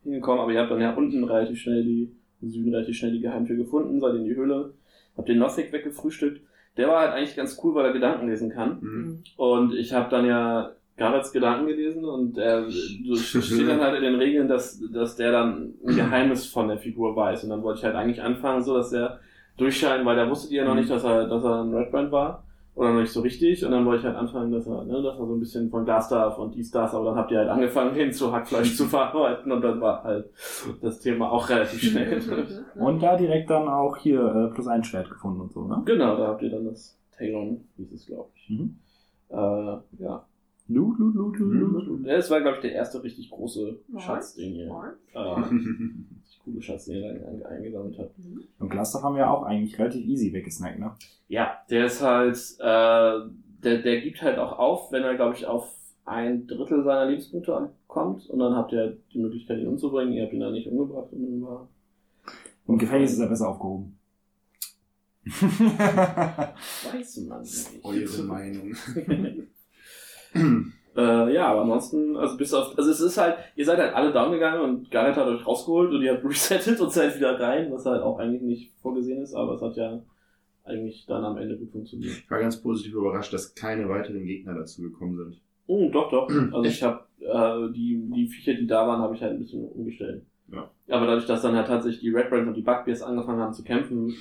hingekommen, aber ihr habt dann ja unten relativ schnell die, im Süden relativ schnell die Geheimtür gefunden, seid in die Höhle, habt den Nothing weggefrühstückt. Der war halt eigentlich ganz cool, weil er Gedanken lesen kann. Mhm. Und ich habe dann ja Garrets Gedanken gelesen und er so steht dann halt in den Regeln, dass, dass der dann ein Geheimnis von der Figur weiß. Und dann wollte ich halt eigentlich anfangen, so dass er durchscheinen, weil da wusstet ihr ja noch nicht, dass er, dass er ein Redbrand war. Oder noch nicht so richtig. Und dann wollte ich halt anfangen, dass er, ne, dass er so ein bisschen von Gas darf und dies, das. Aber dann habt ihr halt angefangen, hin zu Hackfleisch zu verarbeiten. Und dann war halt das Thema auch relativ schnell. Und da direkt dann auch hier äh, plus ein Schwert gefunden und so, ne? genau, da habt ihr dann das Talon, hieß es, glaube ich. Mhm. Äh, ja. Loot, loot, loot, loot, loot. Das war, glaube ich, der erste richtig große. Schatz, den ihr, äh, richtig coole Schatz, den ihr dann eingesammelt habt. Und Cluster haben wir auch eigentlich relativ easy weggesnackt, ne? Ja, der ist halt, äh, der, der gibt halt auch auf, wenn er, glaube ich, auf ein Drittel seiner Lebenspunkte kommt und dann habt ihr die Möglichkeit, ihn umzubringen. Ihr habt ihn dann nicht umgebracht und dann war. Im Gefängnis ist er besser aufgehoben. Weiß man nicht. Eure Meinung. Äh, ja, aber ansonsten, also bis auf, also es ist halt, ihr seid halt alle down gegangen und Garrett hat euch rausgeholt und ihr habt resettet und seid wieder rein, was halt auch eigentlich nicht vorgesehen ist, aber es hat ja eigentlich dann am Ende gut funktioniert. Ich war ganz positiv überrascht, dass keine weiteren Gegner dazu gekommen sind. Oh, doch, doch. Also ich habe äh, die, die Viecher, die da waren, habe ich halt ein bisschen umgestellt. Ja. Aber dadurch, dass dann halt tatsächlich die Red Brands und die Bugbears angefangen haben zu kämpfen,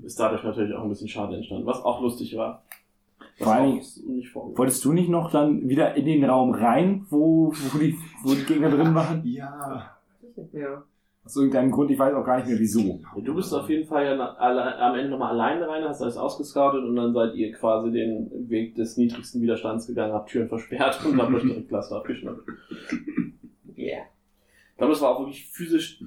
ist dadurch natürlich auch ein bisschen Schade entstanden, was auch lustig war. Vor vorgekommen Wolltest du nicht noch dann wieder in den Raum rein, wo, wo, die, wo die Gegner drin waren? Ja. Aus irgendeinem Grund, ich weiß auch gar nicht mehr wieso. Ja, du bist auf jeden Fall ja na- alle, am Ende nochmal alleine rein, hast alles ausgescoutet und dann seid ihr quasi den Weg des niedrigsten Widerstands gegangen, habt Türen versperrt und habt euch direkt Cluster abgeschnappt. Yeah. Ich glaube, das war auch wirklich physisch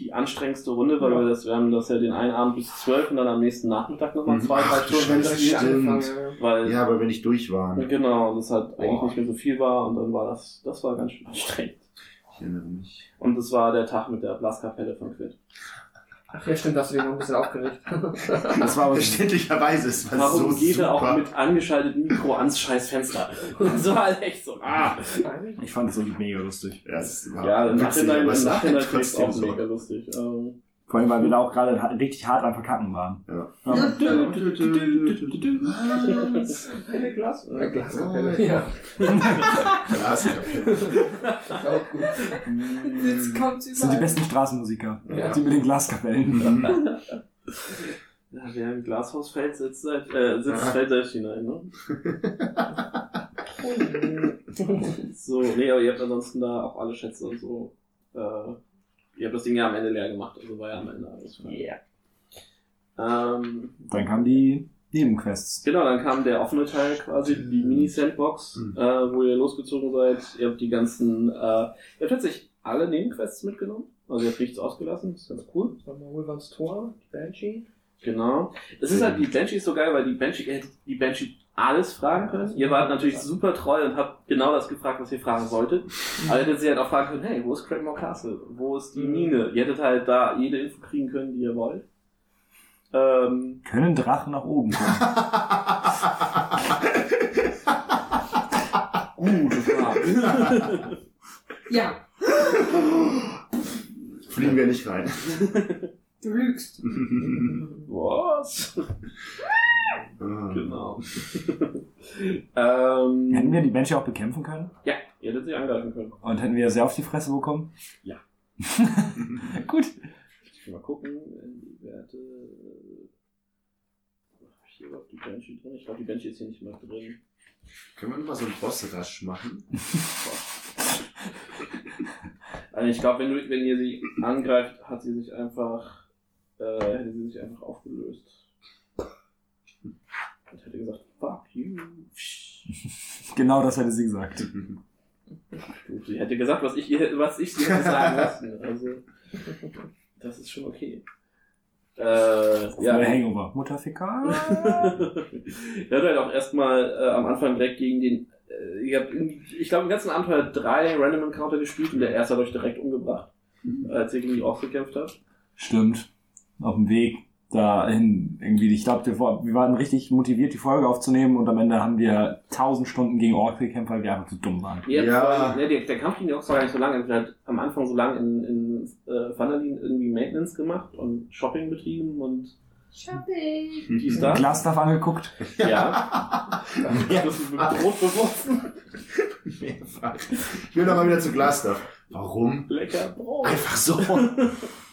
die anstrengendste Runde, weil wir das, wir haben das ja den einen Abend bis zwölf und dann am nächsten Nachmittag nochmal Mhm. zwei, drei Stunden gespielt. Weil, Ja, aber wenn ich durch war. genau, das halt eigentlich Boah. nicht mehr so viel war und dann war das, das war ganz schön anstrengend. Ich erinnere mich. Und das war der Tag mit der Blaskapelle von Quid. Ach ja, stimmt, hast du dich noch ein bisschen aufgeregt. Das war aber Verständlicherweise, es war Warum so geht er auch super. mit angeschaltetem Mikro ans scheiß Fenster? Und so halt echt so, ah. Ich fand das irgendwie mega lustig. Ja, es war Ja, im Nachhinein, es im war Nachhinein finde ich es auch so. mega lustig. Ähm, Vor allem, weil wir da auch gerade richtig hart am Verkacken waren. Ja. Eine Glas. Eine Glaskapelle. Ja, Glaskapelle. Jetzt kommt Das sind die besten Straßenmusiker. Ja. Die mit den Glaskapellen. Ja, wer im Glashaus fällt, sitzt, seit- äh, sitzt fällt selbst hinein, ne? so, nee, aber ihr habt ansonsten da auch alle Schätze und so. Äh, ihr habt das Ding ja am Ende leer gemacht, also war ja am Ende alles frei. Ja. Ähm, Dann kamen die Nebenquests. Genau, dann kam der offene Teil quasi, die Mini-Sandbox, Mhm. äh, wo ihr losgezogen seid. Ihr habt die ganzen, äh, ihr habt tatsächlich alle Nebenquests mitgenommen. Also ihr habt nichts ausgelassen, das ist ganz cool. Das war Tor, die Banshee. Genau. Es ist halt, die Banshee ist so geil, weil die Banshee, hättet die Banshee alles fragen können. Ihr wart natürlich super treu und habt genau das gefragt, was ihr fragen wolltet. Aber ihr hättet sie halt auch fragen können, hey, wo ist Craigmore Castle? Wo ist die Mine? Ihr hättet halt da jede Info kriegen können, die ihr wollt. Ähm, Können Drachen nach oben kommen? gute Frage. Ja, Fliegen wir nicht rein. du lügst. Was? Ah. Genau. ähm, Hätten wir die Banshee auch bekämpfen können? ja, ihr hättet sie angreifen können. Und hätten wir sehr auf die Fresse bekommen? Ja. Gut. Ich will mal gucken, wenn die Werte. Hab ich hier überhaupt die Banshee drin? Ich glaube, die Banshee ist hier nicht mehr drin. Können wir mal so einen Boss-Rush machen? Also ich glaube, wenn, du- wenn ihr sie angreift, hat sie sich einfach. Äh, hätte sie sich einfach aufgelöst. Und hätte gesagt, fuck you. Genau das hätte sie gesagt. Sie hätte gesagt, was ich ihr, was ich sie hätte sagen lassen. Also, das ist schon okay. Äh, Ja. Hangover. Mutterficker. Ihr habt halt auch erstmal äh, am Anfang direkt gegen den. Äh, ihr habt irgendwie, ich glaube, im ganzen Abenteuer drei Random Encounter gespielt und der erste hat euch direkt umgebracht, als ihr gegen die Orks gekämpft habt. Stimmt. Auf dem Weg dahin irgendwie. Ich glaube, wir, wir waren richtig motiviert, die Folge aufzunehmen und am Ende haben wir tausend Stunden gegen Orks gekämpft, weil wir einfach zu dumm waren. Ja. vorhin- ne, der, der Kampf gegen die Orks war gar nicht so lange. Ihr habt am Anfang so lange in, in äh, Vanderlin irgendwie Maintenance gemacht und Shopping betrieben und Shopping. Glasdorf angeguckt. Ja. Mit Brot beworfen. Mehrfach. Ich will noch mal wieder zu Glasdorf. Warum? Lecker Brot. Einfach so.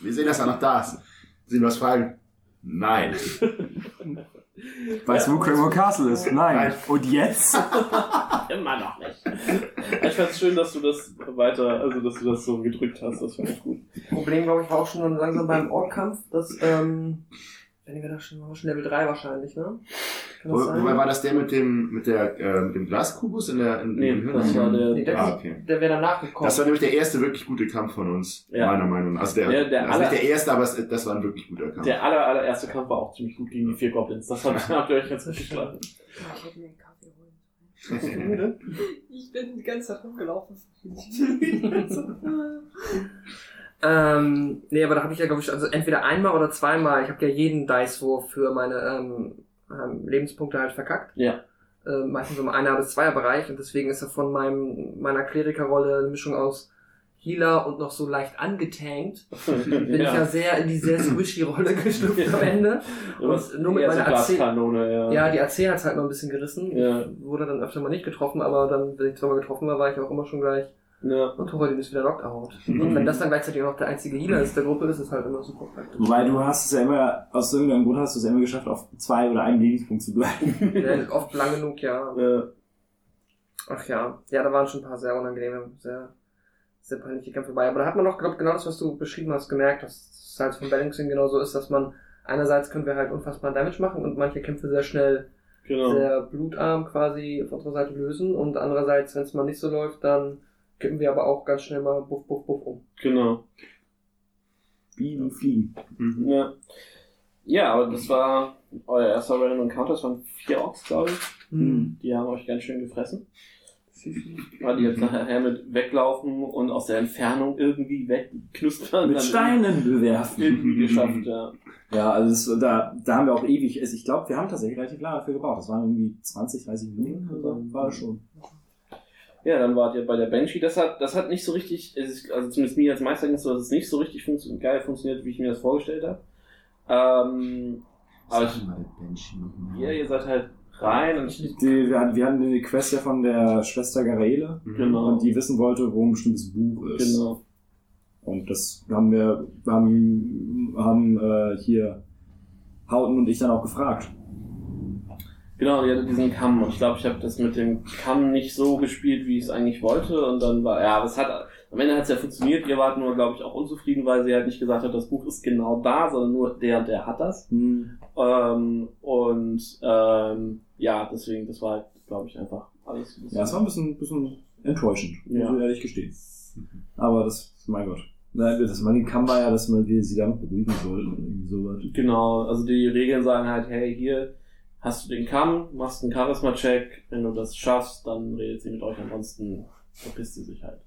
Wir sehen, dass er noch da ist. Sie was fragen? Nein. Weißt du, wo Cremor Castle ist? Nein. Nein. Und jetzt? Immer noch nicht. Ich fand's schön, dass du das weiter, also dass du das so gedrückt hast. Das fand ich gut. Problem, glaube ich, war auch schon langsam beim Orkkampf, dass, ähm, wenn wir da schon, wir schon Level 3 wahrscheinlich, ne? Kann Wo, sein? wobei war das der mit dem, mit der, äh, mit dem Glaskubus in der, in, Nee, in das war der, Nee, der, Ah, okay. der wäre danach gekommen. Das war nämlich der erste wirklich gute Kampf von uns, Ja. meiner Meinung nach. Also der, Der- der also nicht aller- der erste, aber es, das war ein wirklich guter Kampf. der aller, allererste Kampf war auch ziemlich gut gegen die vier Goblins. Das habt habt ihr euch ganz gut geschlagen. Ja, ich hätte mir einen Kaffee holen. Ich bin die ganze Zeit rumgelaufen. Ähm, nee, aber da habe ich ja, glaube ich, also entweder einmal oder zweimal, ich habe ja jeden Dice-Wurf für meine ähm, ähm, Lebenspunkte halt verkackt. Ja. Äh, meistens im Einer- bis Zweier-Bereich und deswegen ist er von meinem, meiner Klerikerrolle eine Mischung aus Healer und noch so leicht angetankt. Bin ich ja sehr in die sehr squishy Rolle geschlüpft am Ende. Und nur mit meiner AC Glaskanone, ja. Ja, die AC hat's halt noch ein bisschen gerissen. Ja. Wurde dann öfter mal nicht getroffen, aber dann, wenn ich zweimal getroffen war, war ich auch immer schon gleich ja. und Thoradin ist wieder Knockout. Und wenn das dann gleichzeitig auch noch der einzige Healer ist der Gruppe, ist es halt immer super praktisch. Wobei du hast es ja immer, aus irgendeinem Grund hast du es ja immer geschafft, auf zwei oder einen Lebenspunkt zu bleiben. Ja, oft lang genug, ja. Ja. Ach ja. Ja, da waren schon ein paar sehr unangenehme, sehr, sehr peinliche Kämpfe bei. Aber da hat man noch, glaub, genau das, was du beschrieben hast, gemerkt, dass es halt von Balancing genauso ist, dass man einerseits können wir halt unfassbar Damage machen und manche Kämpfe sehr schnell Genau. sehr blutarm quasi auf unserer Seite lösen und andererseits, wenn es mal nicht so läuft, dann kippen wir aber auch ganz schnell mal buff, buff, buff um. Genau. Fliegen. Mhm. Ja. Ja, aber das war euer erster Random Encounter. Das waren vier Orks, glaube ich. Hm. Die haben euch ganz schön gefressen. Weil die jetzt nachher mit weglaufen und aus der Entfernung irgendwie wegknuspern. Mit dann Steinen bewerfen. Irgendwie geschafft, ja. Ja, also das, da, da haben wir auch ewig, also ich glaube, wir haben tatsächlich relativ lange dafür gebraucht. Das waren irgendwie 20, 30 Minuten, also war schon. Ja, dann wart ihr bei der Banshee. Das hat, das hat nicht so richtig, es ist- also zumindest mir als Meister ging es so, dass es nicht so richtig funktio geil funktioniert, wie ich mir das vorgestellt habe. Ähm, aber ich, mal, Banshee nochmal. ihr, ihr seid halt rein und ich, Die, wir, hatten, wir hatten eine Quest ja von der Schwester Garele Mhm. Genau. und die wissen wollte, wo ein bestimmtes Buch ist. genau. Und das haben wir, haben, haben äh, hier Hauten und ich dann auch gefragt. Genau, die hatte diesen Kamm und ich glaube, ich habe das mit dem Kamm nicht so gespielt, wie ich es eigentlich wollte und dann war, ja, es hat, am Ende hat es ja funktioniert, ihr wart nur, glaube ich, auch unzufrieden, weil sie halt nicht gesagt hat, das Buch ist genau da, sondern nur der und der hat das. Hm. Ähm, und ähm, ja, deswegen, das war halt, glaube ich, einfach alles. ein Ja, es war ein bisschen, bisschen enttäuschend, Ja. muss ich ehrlich gestehen. Aber das, mein Gott. Nein, das mal den Kamm war ja, dass man wir sie damit beruhigen sollten und irgendwie sowas. Genau, also die Regeln sagen halt, hey, hier hast du den Kamm, machst einen Charisma-Check, wenn du das schaffst, dann redet sie mit euch, ansonsten verpisst sie sich halt.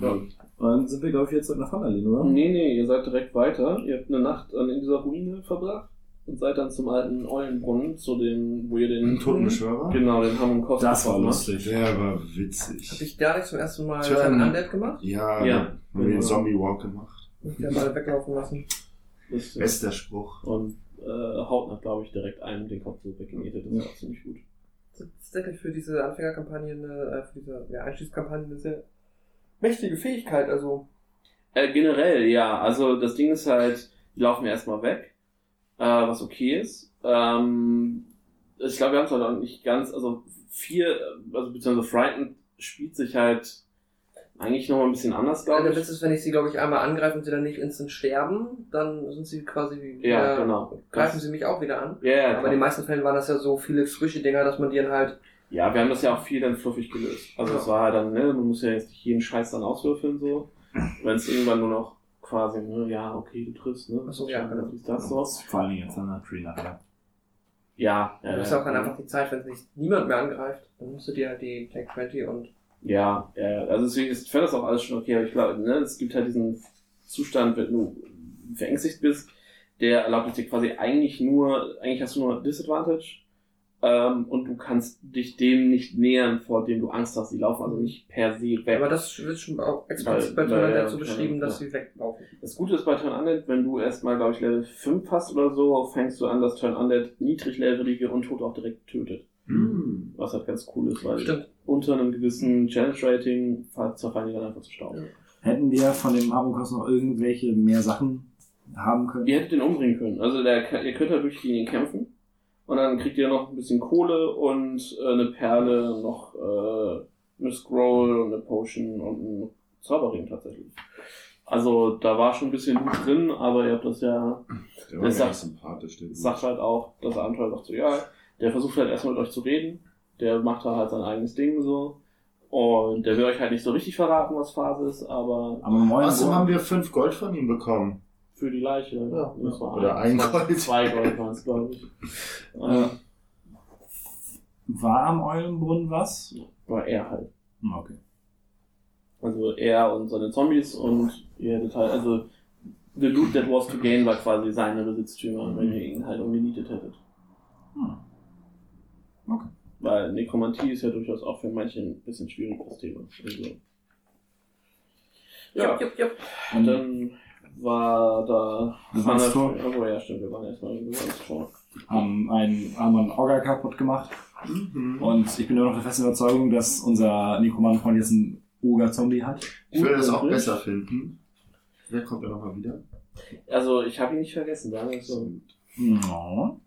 Ja. Dann sind wir, glaube ich, jetzt nach Vanderlin, oder? Nee, nee, ihr seid direkt weiter. Ihr habt eine Nacht an- in dieser Ruine verbracht und seid dann zum alten Eulenbrunnen, zu dem, wo ihr den Totenbeschwörer? Genau, den Hammond Kost Das war lustig. Der war Hab witzig. ich da nicht zum ersten Mal Turn. einen Undead gemacht? Ja, Ja. haben wir den. Zombie Walk gemacht. Und der mal weglaufen lassen. Lustig. Bester Spruch. Und äh, Hautner, glaube ich, direkt einem den Kopf so weggenietet. Das war ziemlich gut. Das ist tatsächlich für diese Anfängerkampagne, eine, äh, für diese ja, Einstiegskampagne eine sehr mächtige Fähigkeit. Also Äh, generell, ja. Also das Ding ist halt, die laufen erstmal weg, äh, was okay ist. Ähm, ich glaube, wir haben es halt auch nicht ganz, also vier, also beziehungsweise Frightened spielt sich halt eigentlich noch mal ein bisschen anders, der glaube Witz ich. ist, wenn ich sie, glaube ich, einmal angreife und sie dann nicht instant sterben, dann sind sie quasi wieder, Ja, genau. greifen Das- sie mich auch wieder an. Ja, ja, Aber in den meisten Fällen waren das ja so viele Squishy-Dinger, dass man die dann halt, ja, wir haben das ja auch viel dann fluffig gelöst. Also Ja. es war halt dann, ne, man muss ja jetzt nicht jeden Scheiß dann auswürfeln, so. Wenn es irgendwann nur noch quasi, ne, ja, okay, du triffst, ne? Ach so, ja, genau. Ist das so? Vor allen Dingen jetzt an der Tree nachher. Ja, ja. das ist auch dann einfach die Zeit, wenn sich niemand mehr angreift, dann musst du dir halt die Take 20 und Ja, ja, also deswegen ist, ich finde das auch alles schon okay, aber ich glaube, ne, es gibt halt diesen Zustand, wenn du verängstigt bist, der erlaubt es dir quasi eigentlich nur, eigentlich hast du nur Disadvantage ähm, und du kannst dich dem nicht nähern, vor dem du Angst hast. Die laufen also nicht per se weg. Aber das wird schon auch explizit bei weil, dazu ja, beschrieben, ja. dass sie weglaufen. Das Gute ist bei Turn Undead, wenn du erstmal, glaube ich, Level 5 hast oder so, fängst du an, dass Turn Undead niedriglevelige und Tote auch direkt tötet. Mhm. Was halt ganz cool ist, weil Stimmt. unter einem gewissen Challenge-Rating zerfallen die dann einfach zu Staub. Ja. Hätten wir von dem Amonkos noch irgendwelche mehr Sachen, haben können? Ihr hättet den umbringen können. Also der, ihr könnt halt wirklich gegen ihn kämpfen. Und dann kriegt ihr noch ein bisschen Kohle und äh, eine Perle, noch äh, eine Scroll und eine Potion und einen Zauberring tatsächlich. Also da war schon ein bisschen Loot drin, aber ihr habt das ja, Der war gar nicht sympathisch, der sagt halt auch, das Abenteuer sagt so, ja, der versucht halt erstmal mit euch zu reden, der macht da halt sein eigenes Ding so. Und der will euch halt nicht so richtig verraten, was Phase ist, aber Aber Außerdem Wohn- haben wir fünf Gold von ihm bekommen. für die Leiche. Ja, das war oder ein zwei, Gold. Zwei Gold waren es, glaube ich. Ähm, war am Eulenbrunnen was? war er halt. Okay. Also er und seine Zombies und ihr hättet halt, also the loot that was to gain war quasi seine Besitztümer, wenn ihr ihn halt umgenietet hättet. Hm. Weil Nekromantie ist ja durchaus auch für manche ein bisschen schwieriges Thema. Also, ja, Jupp, jupp, und dann war da Beweistor. Oh ja, stimmt, wir waren erstmal Beweistor. Haben einen, haben einen Orga kaputt gemacht. Mhm. Und ich bin immer noch der festen Überzeugung, dass unser Nekroman-Freund jetzt einen Oger-Zombie hat. Ich würde das auch besser finden. Wer kommt da nochmal wieder? Also ich habe ihn nicht vergessen, da ist so. No.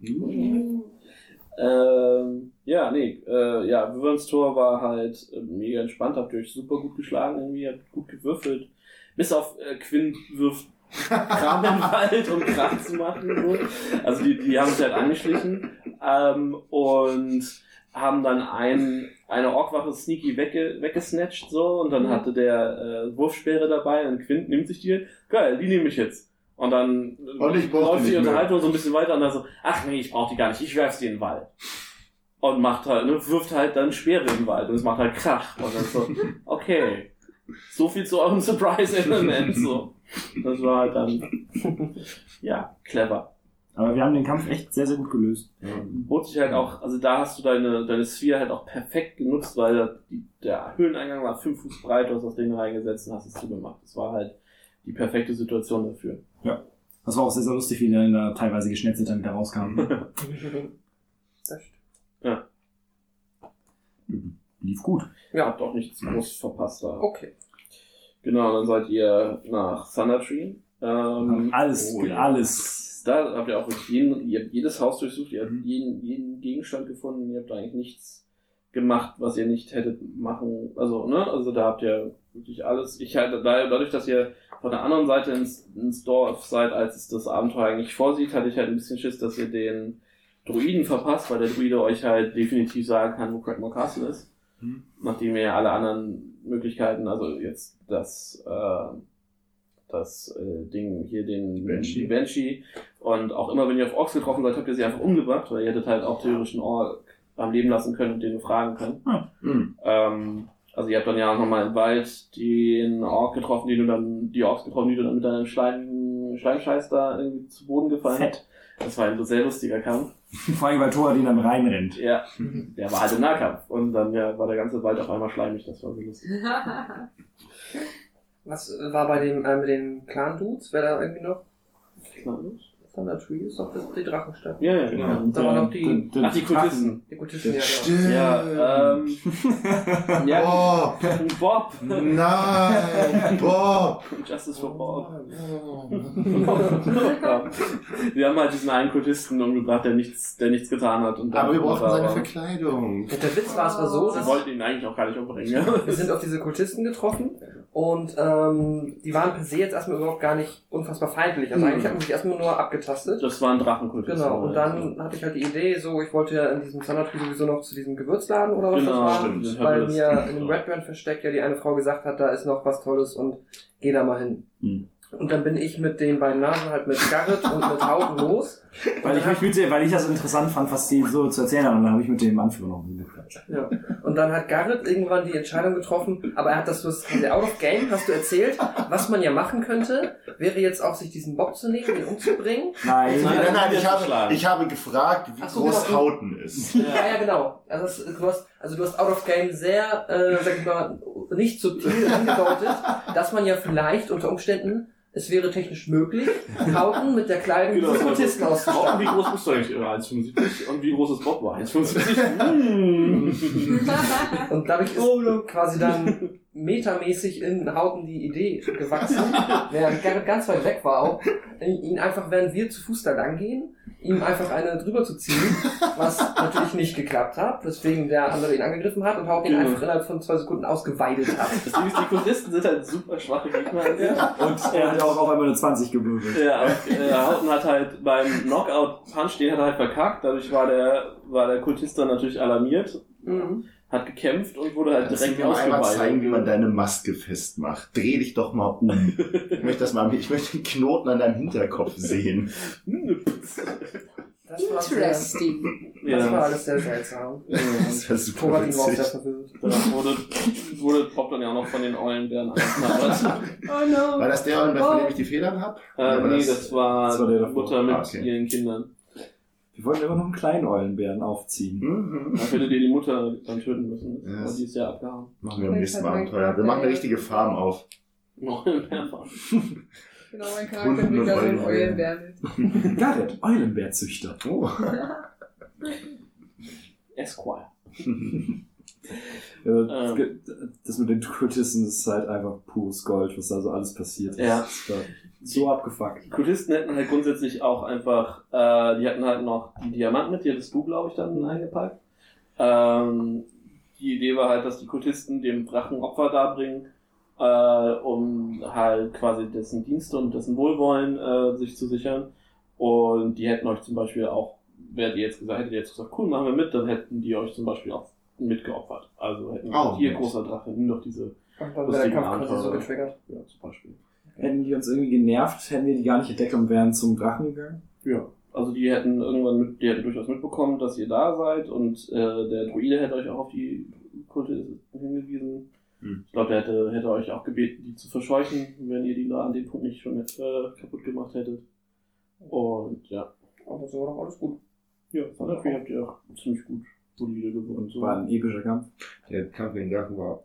Ähm, ja, nee, äh, ja, Wyverns Tor war halt äh, mega entspannt, habt ihr euch super gut geschlagen, irgendwie, habt gut gewürfelt. Bis auf äh, Quinn wirft Kram im Wald, um Krach zu machen. So. Also die, die haben sich halt angeschlichen ähm, und haben dann ein, eine Orkwache sneaky wegge, weggesnatcht so und dann hatte der äh, Wurfsperre dabei und Quint nimmt sich die. Geil, die nehme ich jetzt. Und dann äh, Und ich läuft die mehr. Unterhaltung so ein bisschen weiter und dann so, ach nee, ich brauch die gar nicht, ich werf sie in den Wald. Und macht halt, ne, wirft halt dann Speere in den Wald und es macht halt Krach. Und dann so, okay. So viel zu eurem Surprise-Element, so. Das war halt dann, ja, clever. Aber wir haben den Kampf echt sehr, sehr gut gelöst. Bot sich halt auch, also da hast du deine, deine Sphere halt auch perfekt genutzt, weil die, der Höhleneingang war fünf Fuß breit, du hast das Ding reingesetzt und hast es zugemacht. Das war halt die perfekte Situation dafür. Das war auch sehr, sehr lustig, wie dann da teilweise geschnetzelt dann wieder. Das stimmt. Lief gut. Ja, habt auch nichts groß verpasst da. Okay. Genau, dann seid ihr nach Thunder Tree. Ähm, Alles, oh ja. alles. Da habt ihr auch wirklich jeden, ihr habt jedes Haus durchsucht, ihr habt Mhm. jeden, jeden Gegenstand gefunden, ihr habt eigentlich nichts gemacht, was ihr nicht hättet machen, also, ne, also da habt ihr wirklich alles. Ich halt, da- dadurch, dass ihr von der anderen Seite ins, ins Dorf seid, als es das Abenteuer eigentlich vorsieht, hatte ich halt ein bisschen Schiss, dass ihr den Druiden verpasst, weil der Druide euch halt definitiv sagen kann, wo Crackmore Castle ist. Mhm. Nachdem ihr alle anderen Möglichkeiten, also jetzt das, äh, das äh, Ding hier, den Banshee. die Banshee. Und auch immer, wenn ihr auf Orks getroffen seid, habt ihr sie einfach umgebracht, weil ihr hättet halt auch theoretisch einen Ork am Leben lassen können und den fragen können. Mhm. Ähm, also ihr habt dann ja auch nochmal im Wald den Ork getroffen, die du dann, die Orks getroffen, die du dann mit deinem Schleim, Schleimscheiß da irgendwie zu Boden gefallen Fett. Das war ein sehr lustiger Kampf. Vor allem, weil Thoradin dann reinrennt. Ja, der war halt im Nahkampf. Und dann ja, war der ganze Wald auf einmal schleimig, das war so lustig. Was war bei dem, äh, mit den Clan-Dudes? Wer da irgendwie noch? Knalllos? Thunder Tree ist doch das, die Drachenstadt. Ja, ja, genau. Da waren noch die, Ach, die Kultisten. die Kultisten, ja, genau. Stimmt. Ja, ähm, ja, Bob! Bob. Nein! Bob! Justice for Bob. Wir haben halt diesen einen Kultisten umgebracht, der nichts, der nichts getan hat. Und Aber wir brauchten seine Verkleidung. Und der Witz war, es war so, Sie dass wollten ihn eigentlich auch gar nicht umbringen. Wir sind auf diese Kultisten getroffen und ähm, die waren per se jetzt erstmal überhaupt gar nicht unfassbar feindlich. Also Mhm. eigentlich hatten sie sich erstmal nur abgetastet. Das war ein Drachenkultist. Genau, und dann hatte ich halt die Idee, so, ich wollte ja in diesem Tree sowieso noch zu diesem Gewürzladen oder was Genau, das war. stimmt. Weil mir in dem Redburn versteckt ja die eine Frau gesagt hat, da ist noch was Tolles und geh da mal hin. Hm. Und dann bin ich mit den beiden Nasen halt mit Garrett und mit Haufen los. Weil ich mich mit weil ich das interessant fand, was die so zu erzählen haben. Und dann habe ich mit dem Anführer noch mitgequatscht. Ja. Und dann hat Garrett irgendwann die Entscheidung getroffen, aber er hat das, du hast quasi out of game, hast du erzählt, was man ja machen könnte, wäre jetzt auch sich diesen Bob zu nehmen, ihn umzubringen. Nein. Nein, Nein, nein, ich habe, ich habe gefragt, wie so, groß genau. Hauten ist. Ja, ja, genau. Also, das, du hast, also du hast out of game sehr, äh, sag ich mal, nicht subtil angedeutet, dass man ja vielleicht unter Umständen, es wäre technisch möglich, Hauten mit der Kleidung Genau, des Kultisten Bob, wie groß bist du eigentlich? 1,75. Und wie groß ist Bob? War 1,75. Hm. Und dadurch ist quasi dann metermäßig in Hauten die Idee gewachsen, während Garrett ganz weit weg war auch, ihn einfach, während wir zu Fuß da lang gehen, ihm einfach eine drüber zu ziehen, was natürlich nicht geklappt hat, weswegen der andere ihn angegriffen hat und Hauten ihn Genau. einfach innerhalb von zwei Sekunden ausgeweidet hat. Das Ding ist, die Kultisten sind halt super schwache Gegner. Ja. Und er hat auch auf einmal eine 20 gebügelt. Ja, aber, äh, Houghton hat halt beim Knockout-Punch, den hat er halt verkackt. Dadurch war der, war der Kultist dann natürlich alarmiert, Mhm. Hat gekämpft und wurde halt Kannst direkt mir mal einmal zeigen, wie man deine Maske festmacht? Dreh dich doch mal um. Ich möchte das mal, ich möchte den Knoten an deinem Hinterkopf sehen. Das war, sehr, Interesting. Ja, das war alles sehr seltsam. Das super war auch sehr witzig. verwirrt. Danach wurde, wurde Bob dann ja auch noch von den Eulenbären angeknabbert. Oh no. War das der, von dem ich die Federn habe? Äh, nee, das war, das war der davor. Mutter mit Ah, okay. ihren Kindern. Wir wollten immer noch einen kleinen Eulenbären aufziehen. Mhm. Da hättet ihr die Mutter dann töten müssen. Ja. Aber die ist ja abgehauen. Machen wir im nächsten Abenteuer. Wir machen eine richtige Farm auf. Eulenbären. Genau, mein Charakter bringt da so einen Eulenbär mit. Garrett, Eulenbärzüchter. Oh. Esquire. Es gibt- Das mit den Kultisten ist halt einfach pures Gold, was da so alles passiert ist. Ja. So abgefuckt. Die Kultisten hätten halt grundsätzlich auch einfach, äh, die hatten halt noch die Diamanten mit, die hattest du, glaube ich, dann eingepackt. Ähm, die Idee war halt, dass die Kultisten dem Drachen Opfer darbringen, äh, um halt quasi dessen Dienste und dessen Wohlwollen äh, sich zu sichern. Und die hätten euch zum Beispiel auch, wärt ihr jetzt gesagt, hättet ihr jetzt gesagt, cool, machen wir mit, dann hätten die euch zum Beispiel auch mitgeopfert. Also hätten Oh, hier großer Drache, nimm doch diese, Und dann wäre der Kampf quasi so getriggert. ja, zum Beispiel. Hätten die uns irgendwie genervt, hätten wir die gar nicht entdeckt und wären zum Drachen gegangen. Ja. Also die hätten irgendwann mit, die hätten durchaus mitbekommen, dass ihr da seid und äh, der Druide hätte euch auch auf die Kulte hingewiesen. Hm. Ich glaube, der hätte, hätte euch auch gebeten, die zu verscheuchen, wenn ihr die da an dem Punkt nicht schon äh, kaputt gemacht hättet. Und ja, Aber das war doch alles gut. ja, von dafür habt ihr auch ziemlich gut solide gewonnen. So. War ein epischer Kampf. Der Kampf gegen Drachen war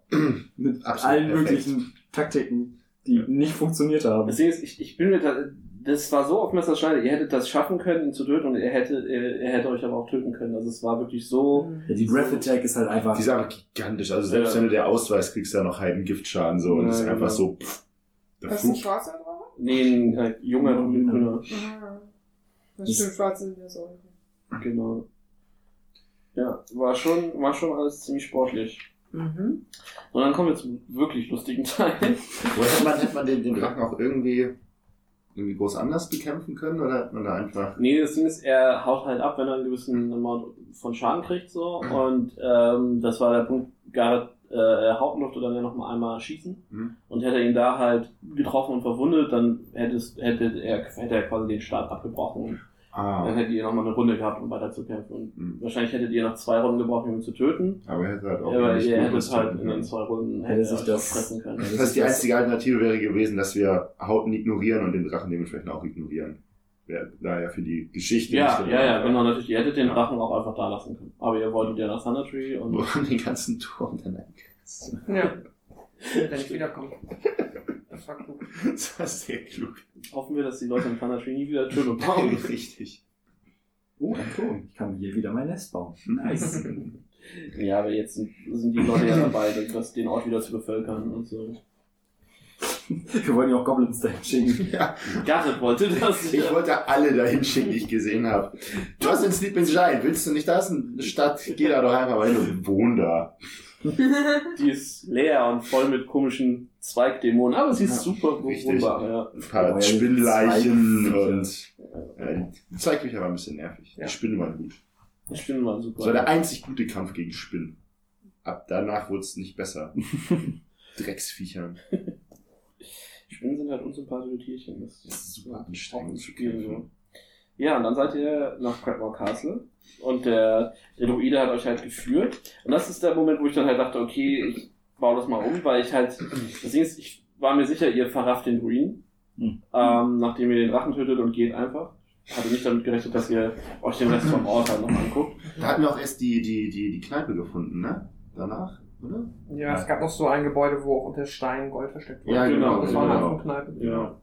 Mit Absolut allen perfekt. möglichen Taktiken, die nicht funktioniert haben. Ist, ich, ich bin mir da, das war so auf Messerschneide, ihr hättet das schaffen können, ihn zu töten und er hätte, er, er hätte euch aber auch töten können. Also es war wirklich so, Ja, die Breath Attack ist halt einfach. Die ist einfach gigantisch. Also selbst Ja. wenn du der ausweist, kriegst du ja noch halt einen Giftschaden so. Und das ist Ja, einfach genau. so. Pff, der Was ist ein Flug. schwarzer Drache? nee, ein äh, junger Grüner. Ah. Das stimmt, schwarze sind ja so. Genau. Ja, war schon, war schon alles ziemlich sportlich. Mhm. Und dann kommen wir zum wirklich lustigen Teil. Hätte man, hätte man den, den Drachen auch irgendwie, irgendwie groß anders bekämpfen können? Oder hat man da einfach. Nee, das Ding ist, er haut halt ab, wenn er einen gewissen Amount von Schaden kriegt, so. Und ähm, das war der Punkt, Garrett äh, er Haupten durfte dann ja noch mal einmal schießen. Mhm. Und hätte er ihn da halt getroffen und verwundet, dann hätte, es, hätte, er, hätte er quasi den Start abgebrochen. Dann Ah, hättet ihr noch mal eine Runde gehabt, um weiter zu kämpfen. Und Mhm. wahrscheinlich hättet ihr nach zwei Runden gebraucht, um ihn zu töten. aber er hätte halt auch. Aber nicht ihr hättet halt tun in den zwei Runden Hätte sich das- fressen können. Das heißt, die einzige Alternative wäre gewesen, dass wir Hauten ignorieren und den Drachen dementsprechend auch ignorieren. Wäre da ja für die Geschichte Ja, ja, ja, genau, natürlich. Ihr hättet den. Drachen auch einfach da lassen können. Aber ihr wolltet ja nach Thunder Tree und. Wo man den ganzen Turm dann eingesetzt Ja. Damit er nicht wiederkommt. Das war klug. Das war sehr klug. Hoffen wir, dass die Leute in Tree nie wieder Türme bauen. Richtig. Oh, ein Turm. Ich kann hier wieder mein Nest bauen. Nice. ja, aber jetzt sind, sind die Leute ja dabei, das, den Ort wieder zu bevölkern und so. Wir wollen ja auch Goblins dahin schicken. Ja, Garrett wollte das. ich wollte alle dahin schicken, die ich gesehen habe. Du hast den Sleeping Giant, willst du nicht da ist eine Stadt? Geh da doch einfach mal hin und wohn da. Die ist leer und voll mit komischen Zweigdämonen, aber sie ist Ja, super wunderbar, ja. Ein paar Oh ja, Spinnleichen und äh, die Zweigviecher war ein bisschen nervig. Ja. Die Spinnen waren gut. Ich bin mal super. Das war der einzig gute Kampf gegen Spinnen. Ab danach wurde es nicht besser. Drecksviechern. Spinnen sind halt unsympathische Tierchen. Das Das ist super anstrengend ein zu Spiel kämpfen. so. Ja, und dann seid ihr nach Crackmore Castle und der, der Druide hat euch halt geführt. Und das ist der Moment, wo ich dann halt dachte, okay, ich baue das mal um, weil ich halt, das Ding ist, ich war mir sicher, ihr verrafft den Druiden, Hm. ähm, nachdem ihr den Drachen tötet und geht einfach. Ich hatte nicht damit gerechnet, dass ihr euch den Rest vom Ort halt noch anguckt. Da hatten wir auch erst die, die, die, die Kneipe gefunden, ne? Danach, oder? Ja, es gab noch so ein Gebäude, wo auch unter Stein Gold versteckt wurde. Ja, genau, Das war genau. eine Kneipe. Ja.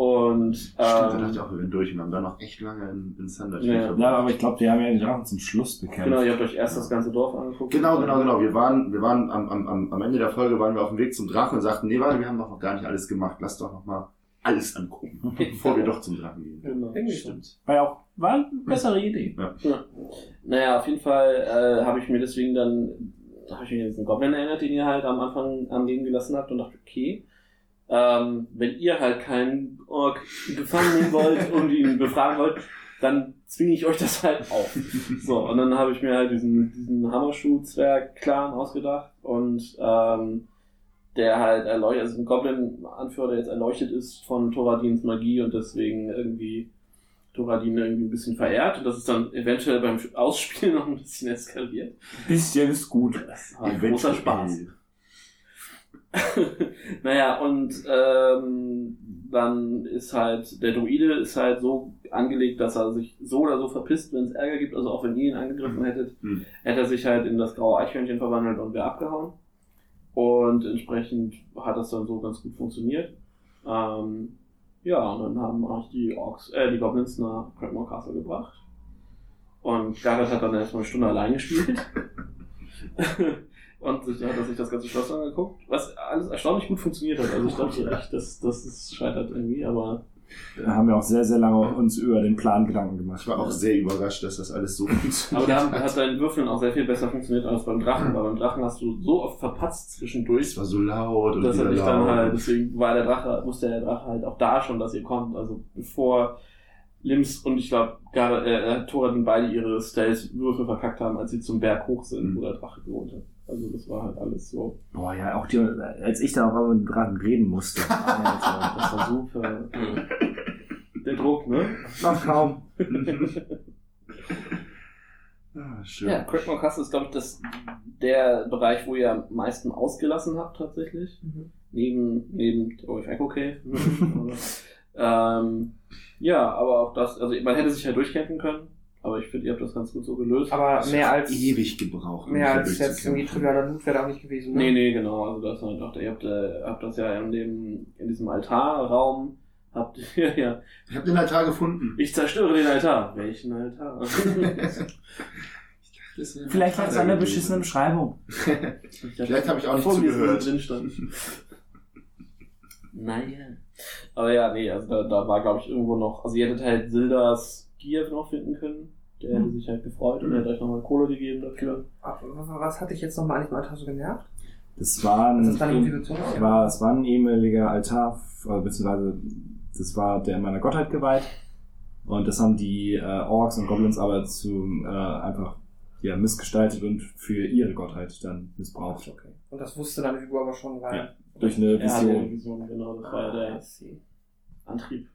Und Stimmt, da dachte ich ähm, auch, wir werden durch und haben dann noch echt lange in, in Thunder Ja. Ja, aber ich glaube, die haben ja die Drachen zum Schluss bekämpft. genau, ihr habt euch erst das ganze Dorf angeguckt. Genau, genau, genau. Wir waren, wir waren am, am, am Ende der Folge waren wir auf dem Weg zum Drachen und sagten, nee, warte, wir haben doch noch gar nicht alles gemacht. Lass doch noch mal alles angucken, bevor wir doch zum Drachen gehen. Genau. Irgendwie Stimmt. War ja auch war eine bessere Idee. Naja, auf jeden Fall äh, habe ich mir deswegen dann, habe ich mir diesen Goblin erinnert, den ihr halt am Anfang am Leben gelassen habt und dachte, okay, ähm, wenn ihr halt keinen Ork gefangen nehmen wollt und ihn befragen wollt, dann zwinge ich euch das halt auf. So, und dann habe ich mir halt diesen, diesen Hammerschuh-Zwerg-Clan ausgedacht und ähm, der halt erleuchtet, also ein Goblin-Anführer, der jetzt erleuchtet ist von Thoradins Magie und deswegen irgendwie Thoradin irgendwie ein bisschen verehrt und das ist dann eventuell beim Ausspielen noch ein bisschen eskaliert. Bisschen ist gut. Das war ein großer Spaß. naja, und ähm, dann ist halt, der Druide ist halt so angelegt, dass er sich so oder so verpisst, wenn es Ärger gibt, also auch wenn ihr ihn angegriffen hättet, Hm. hätte er sich halt in das graue Eichhörnchen verwandelt und wäre abgehauen. Und entsprechend hat das dann so ganz gut funktioniert. Ähm, ja, und dann haben auch die Orks, äh, die Goblins nach Craigmore Castle gebracht. Und Garrett hat dann erstmal eine Stunde allein gespielt. und sich, hat er sich das ganze Schloss angeguckt, was alles erstaunlich gut funktioniert hat. Also ich dachte echt, dass, dass es scheitert irgendwie, aber Da haben wir auch sehr, sehr lange uns über den Plan Gedanken gemacht. Ich war auch sehr überrascht, dass das alles so funktioniert. Aber da hat dein Würfeln auch sehr viel besser funktioniert als beim Drachen, weil beim Drachen hast du so oft verpatzt zwischendurch, Es war so laut und dass er wieder dich dann laut. halt, deswegen war der Drache, wusste der Drache halt auch da schon, dass ihr kommt. Also bevor Lims und ich glaube, gar äh, Thoradin beide ihre Stealth-Würfel verkackt haben, als sie zum Berg hoch sind, Mhm. wo der Drache gewohnt hat. Also das war halt alles so. Boah, ja, auch die, als ich da einmal mit Drachen reden musste. Alter, Das war super. Der Druck, ne? Noch kaum. Ah, schön. Ja, Crackmore Castle ist, glaube ich, das, der Bereich, wo ihr am meisten ausgelassen habt, tatsächlich. Mhm. Neben, neben euch Echo Cave. ähm, ja, aber auch das, also man hätte sich ja durchkämpfen können, aber ich finde, ihr habt das ganz gut so gelöst. Aber Das mehr hat als, ewig gebraucht. um mehr als jetzt irgendwie trivialer Loot wäre da auch nicht gewesen, ne? Nee, nee, genau, also das halt auch, ihr habt, äh, habt das ja in dem, in diesem Altarraum, habt ihr ja, Ich habe den Altar gefunden. ich zerstöre den Altar. Welchen Altar? Vielleicht lag es an der beschissenen Beschreibung. Vielleicht habe ich auch nicht zugehört. drin stand. naja. Aber ja, nee, also da, da war, glaube ich, irgendwo noch, also ihr hättet halt Sildas Gier noch finden können. Der hätte sich halt gefreut und er hätte euch nochmal Kohle gegeben dafür. Ach, was hatte ich jetzt nochmal eigentlich im Altar so genervt? Das war Das ein, bezogen? war, es war ein ehemaliger Altar, äh, beziehungsweise das war der meiner Gottheit geweiht. Und das haben die äh, Orks und Goblins aber zu äh, einfach ja, missgestaltet und für ihre Gottheit dann missbraucht. Okay. Und das wusste dann Hugo aber schon, weil... Ja. Durch eine Er hatte eine Vision. Vision, genau, das war ja Ah, der. Antrieb.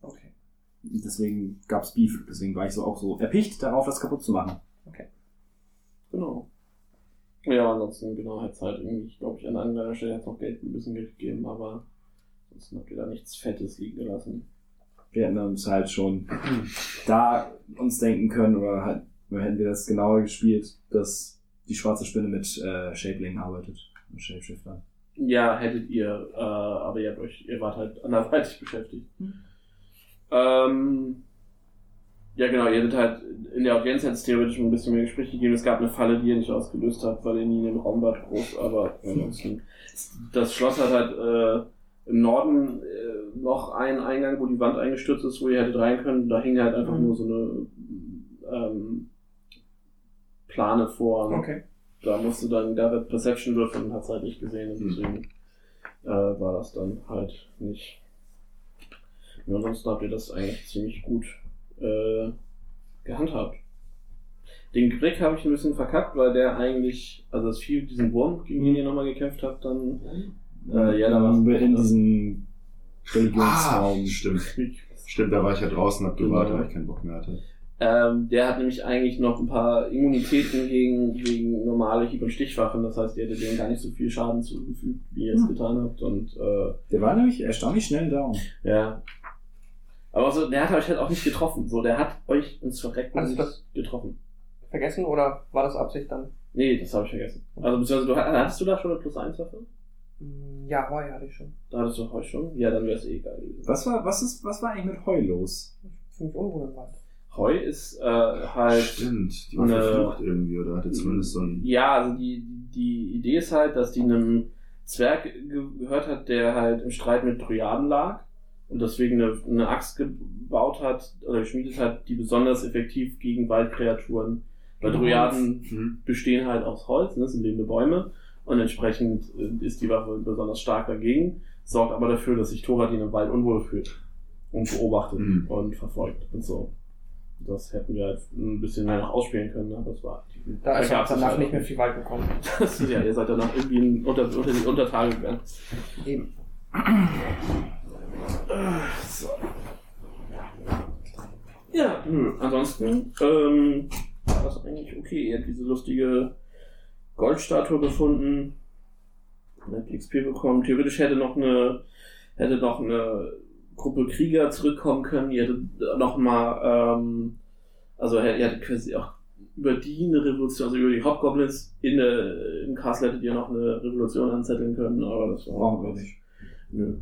Okay. Deswegen gab's Beef. Deswegen war ich so auch so erpicht darauf, das kaputt zu machen. Genau. Ja, ansonsten, genau, hätte es halt irgendwie, ich glaube, ich an anderer Stelle hätte noch Geld, ein bisschen Geld gegeben, aber ansonsten habt ihr da nichts Fettes liegen gelassen. Wir hätten uns halt schon da uns denken können oder halt, hätten wir das genauer gespielt, dass die schwarze Spinne mit äh, Shapeling arbeitet. Mit Shapeshifter. Ja, hättet ihr, äh, aber ihr, habt euch, ihr wart halt anderweitig beschäftigt. Ähm, ja, genau, ihr hättet halt in der Audienz hätte es theoretisch ein bisschen mehr Gespräch gegeben. Es gab eine Falle, die ihr nicht ausgelöst habt, weil ihr nie in dem Raum wart groß, aber ansonsten. Das Schloss hat halt äh, im Norden äh, noch einen Eingang, wo die Wand eingestürzt ist, wo ihr hättet rein können. Da hing halt einfach Mhm. nur so eine ähm, Plane vor. Okay. Da musste dann Garrett Perception würfeln und hat es halt nicht gesehen. Und Hm. deswegen äh, war das dann halt nicht. Ja, ansonsten habt ihr das eigentlich ziemlich gut äh, gehandhabt. Den Grick habe ich ein bisschen verkackt, weil der eigentlich, also das viel diesen Wurm, gegen den ihr nochmal gekämpft habt, dann Äh, ja, da war's- wir in diesem Ah, Religionsraum. stimmt. Stimmt, da war ich ja draußen, hab gewartet, Genau. weil ich keinen Bock mehr hatte. Ähm, der hat nämlich eigentlich noch ein paar Immunitäten gegen, gegen normale Hieb- und Stichwaffen. Das heißt, ihr hättet denen gar nicht so viel Schaden zugefügt, wie ihr es Hm. getan habt. Und äh, Der war nämlich erstaunlich schnell down. ja. Aber so, der hat euch halt auch nicht getroffen. So, der hat euch ins Verrecken du nicht das- getroffen. Vergessen oder war das Absicht dann? Nee, das habe ich vergessen. Also beziehungsweise du hattest du da schon eine Plus 1 Waffe? Hm, Ja, Heu hatte ich schon. Da hattest du Heu schon? Ja, dann wäre es eh egal gewesen. Was war, was ist, was war eigentlich mit Heu los? Finde ich unwohl im Wald. Heu ist äh, halt. Stimmt, die war Eine- verflucht irgendwie oder hatte zumindest so ein. Ja, also die, die Idee ist halt, dass die einem Zwerg ge gehört hat, der halt im Streit mit Trojaden lag und deswegen eine, eine Axt gebaut hat oder geschmiedet hat, die besonders effektiv gegen Waldkreaturen. Weil Trojaden Hm. bestehen halt aus Holz, ne, das sind lebende Bäume und entsprechend äh, ist die Waffe besonders stark dagegen, sorgt aber dafür, dass sich Thoradin im Wald unwohl fühlt und beobachtet Mhm. und verfolgt und so. Das hätten wir halt ein bisschen mehr noch ausspielen können, aber es war Da ist danach halt nicht mehr viel Wald gekommen. das, ja, ihr seid danach irgendwie unter, unter die Untertage gegangen. Eben. So. Ja, nö. Ansonsten ähm, war das eigentlich okay. Ihr habt diese lustige Goldstatue gefunden. Net XP bekommen. Theoretisch hätte noch eine hätte noch eine Gruppe Krieger zurückkommen können. Ihr hättet noch mal ähm, also ihr hättet quasi auch über die eine Revolution, also über die Hobgoblins in der, im Castle hättet ihr noch eine Revolution anzetteln können, aber das war Brauchen wir nicht. Nö.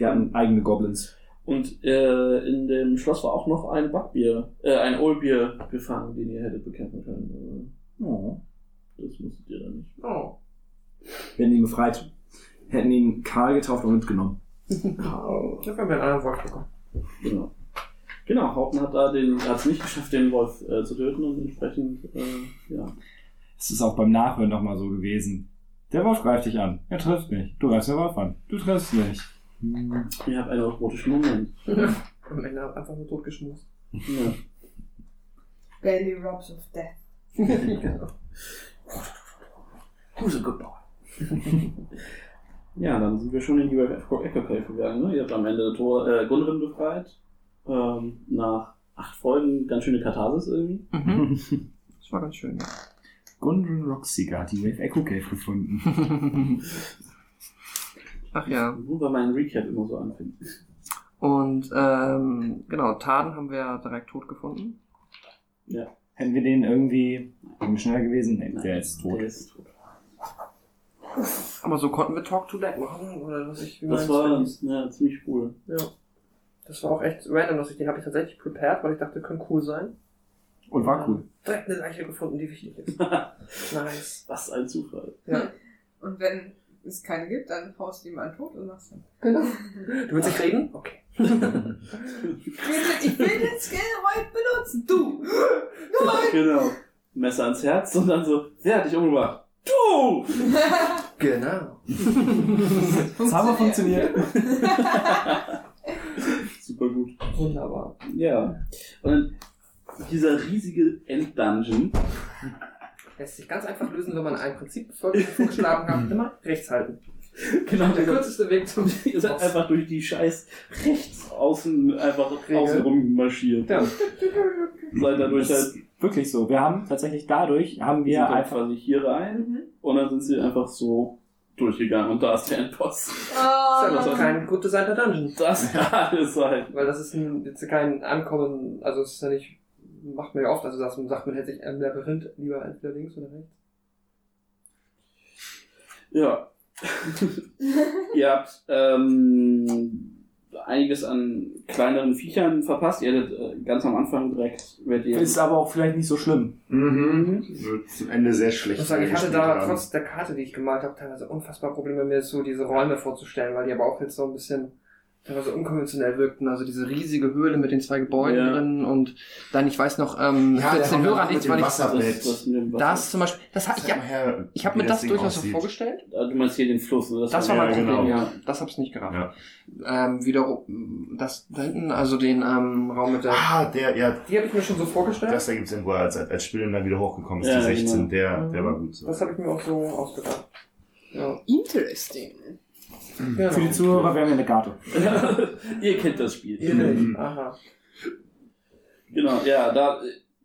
Wir hatten eigene Goblins. Und äh, in dem Schloss war auch noch ein Backbier, äh, ein Oldbier gefangen, den ihr hättet bekämpfen können. Oh. Das musstet ihr dann nicht. Oh. Wir hätten ihn befreit. Hätten ihn Karl getauft und mitgenommen. Ich habe einen anderen Wolf bekommen. Genau. Genau, Haupten hat da den, hat es nicht geschafft, den Wolf äh, zu töten und entsprechend, äh, ja. Es ist auch beim Nachhören nochmal so gewesen. Der Wolf greift dich an. Er trifft mich. Du greifst den Wolf an. Du triffst mich. Hm. Ihr habt einen erotischen Moment. Am Ende einfach nur totgeschmust. Ja. Belly Robs of Death. genau. Who's a good boy? ja, dann sind wir schon in die Echo Cave gegangen. Ne? Ihr habt am Ende Tor, äh, Gundrin befreit. Ähm, nach acht Folgen ganz schöne Katharsis irgendwie. Mhm. Das war ganz schön. Ja. Gundren Rockseeker hat die Wave Echo Cave gefunden. Ach ja. Wo wir meinen Recap immer so anfinden. Und ähm, genau, Taden haben wir direkt tot gefunden. Hätten wir den irgendwie schneller gewesen? Nee, der ist tot. Der ist tot. Aber so konnten wir Talk to Dead machen. Oder was ich, wie Das war ja, ziemlich cool. Ja. Das war auch echt random, dass ich den habe ich tatsächlich prepared, weil ich dachte, könnte cool sein. Und war cool. Direkt eine Leiche gefunden, die wichtig ist. nice. Was ein Zufall. Ja. Und wenn es keine gibt, dann haust du jemanden tot und machst dann. Genau. Du willst nicht reden? Okay. Ich will, den Skill heute benutzen. Du! Nein! genau. Messer ans Herz und dann so, wer hat dich umgebracht? Du! Genau. Das haben wir funktioniert. Super gut. Wunderbar. Ja. Und dann dieser riesige Enddungeon. Lässt sich ganz einfach lösen, wenn man ein Prinzip vorgeschlagen hat. Immer rechts halten. Genau, Der kürzeste Weg zum Ihr seid einfach durch die scheiß rechts außen einfach außen rum marschiert. Ja. Seid dadurch Das halt, ist wirklich so. Wir haben tatsächlich dadurch, haben wir halt einfach quasi hier rein und dann sind sie einfach so durchgegangen und da ist der Endboss. Das Oh, ist aber kein gut designter Dungeon. Das kann es sein. Weil das ist ein, jetzt kein Ankommen, also es ist ja nicht, macht man ja oft, also dass man sagt, man hätte sich im Labyrinth lieber entweder links oder rechts. Ja. Ihr habt ähm, einiges an kleineren Viechern verpasst. Ihr hättet äh, ganz am Anfang direkt werdet ihr ist aber auch vielleicht nicht so schlimm. Mhm. Wird zum Ende sehr Ich schlecht. muss sagen, ich hatte da trotz der Karte, die ich gemalt habe, teilweise unfassbar Probleme, mir so diese Räume vorzustellen, weil die aber auch jetzt so ein bisschen teilweise unkonventionell wirkten. Also diese riesige Höhle mit den zwei Gebäuden Ja. drin und dann, ich weiß noch, ähm, Ja, jetzt den Hörern mit nichts, dem weil ich Wasserbett. das, das, das zum Beispiel, das hat, ich her, ich hab mir das Ding durchaus so vorgestellt. Ah, Du meinst hier den Fluss, ne? Das war Ja, mein Problem, genau. ja. Das hab's nicht gerafft. Ja. Ähm, wiederum, das da hinten, also den ähm, Raum mit der, Ah, der, ja, die habe ich mir schon so vorgestellt. das ergibt Sinn, wo er als, als Spieler dann wieder hochgekommen ist, Ja, die 16, genau. der, Mhm. der war gut. So. Das habe ich mir auch so ausgedacht. Ja. Interesting. Genau. Für die Zuhörer wir eine Karte. ihr kennt das Spiel. Ihr nicht. Aha. Genau, ja, da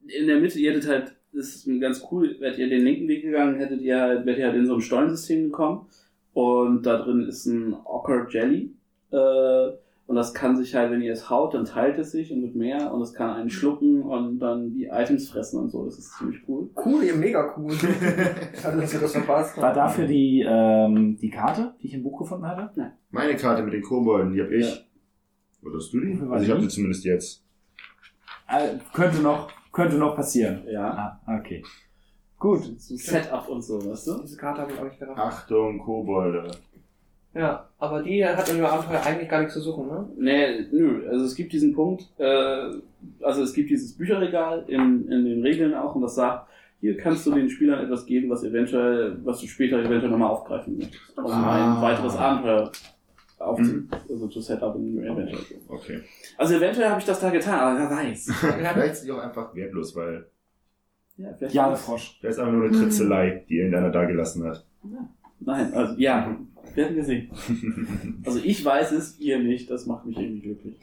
in der Mitte, ihr hättet halt, das ist ganz cool, wärt ihr den linken Weg gegangen, hättet ihr halt, wärt ihr halt in so ein Stollensystem gekommen und da drin ist ein Ocker Jelly äh, Und das kann sich halt, wenn ihr es haut, dann teilt es sich und wird mehr und es kann einen schlucken und dann die Items fressen und so. Das ist ziemlich cool. Cool, ihr mega cool. Schade, dass ihr das verpasst War dafür die, ähm, die Karte, die ich im Buch gefunden hatte? Meine Karte mit den Kobolden, die hab ich. Ja. Oder hast du die? Also ich die? hab die zumindest jetzt. Äh, könnte noch, könnte noch passieren. Ja. Ah, okay. Gut. So Setup und so, weißt du? Diese Karte habe ich auch nicht gedacht. Achtung, Kobolde. Ja, aber die hat in dem Abenteuer eigentlich gar nichts zu suchen, ne? Nee, nö. Also es gibt diesen Punkt, äh, also es gibt dieses Bücherregal in, in den Regeln auch und das sagt, hier kannst du den Spielern etwas geben, was eventuell, was du später eventuell nochmal aufgreifen möchtest. Um Ah. ein weiteres Abenteuer aufzu, Mhm. also zu Setup in dem Adventure. Okay. Also eventuell habe ich das da getan, aber wer weiß. Vielleicht ist die auch einfach wertlos, weil Ja, vielleicht Ja, der Frosch. vielleicht ist einfach nur eine Kritzelei, die irgendeiner da gelassen hat. Nein, also ja, werden wir sehen. Also ich weiß es, ihr nicht, das macht mich irgendwie glücklich.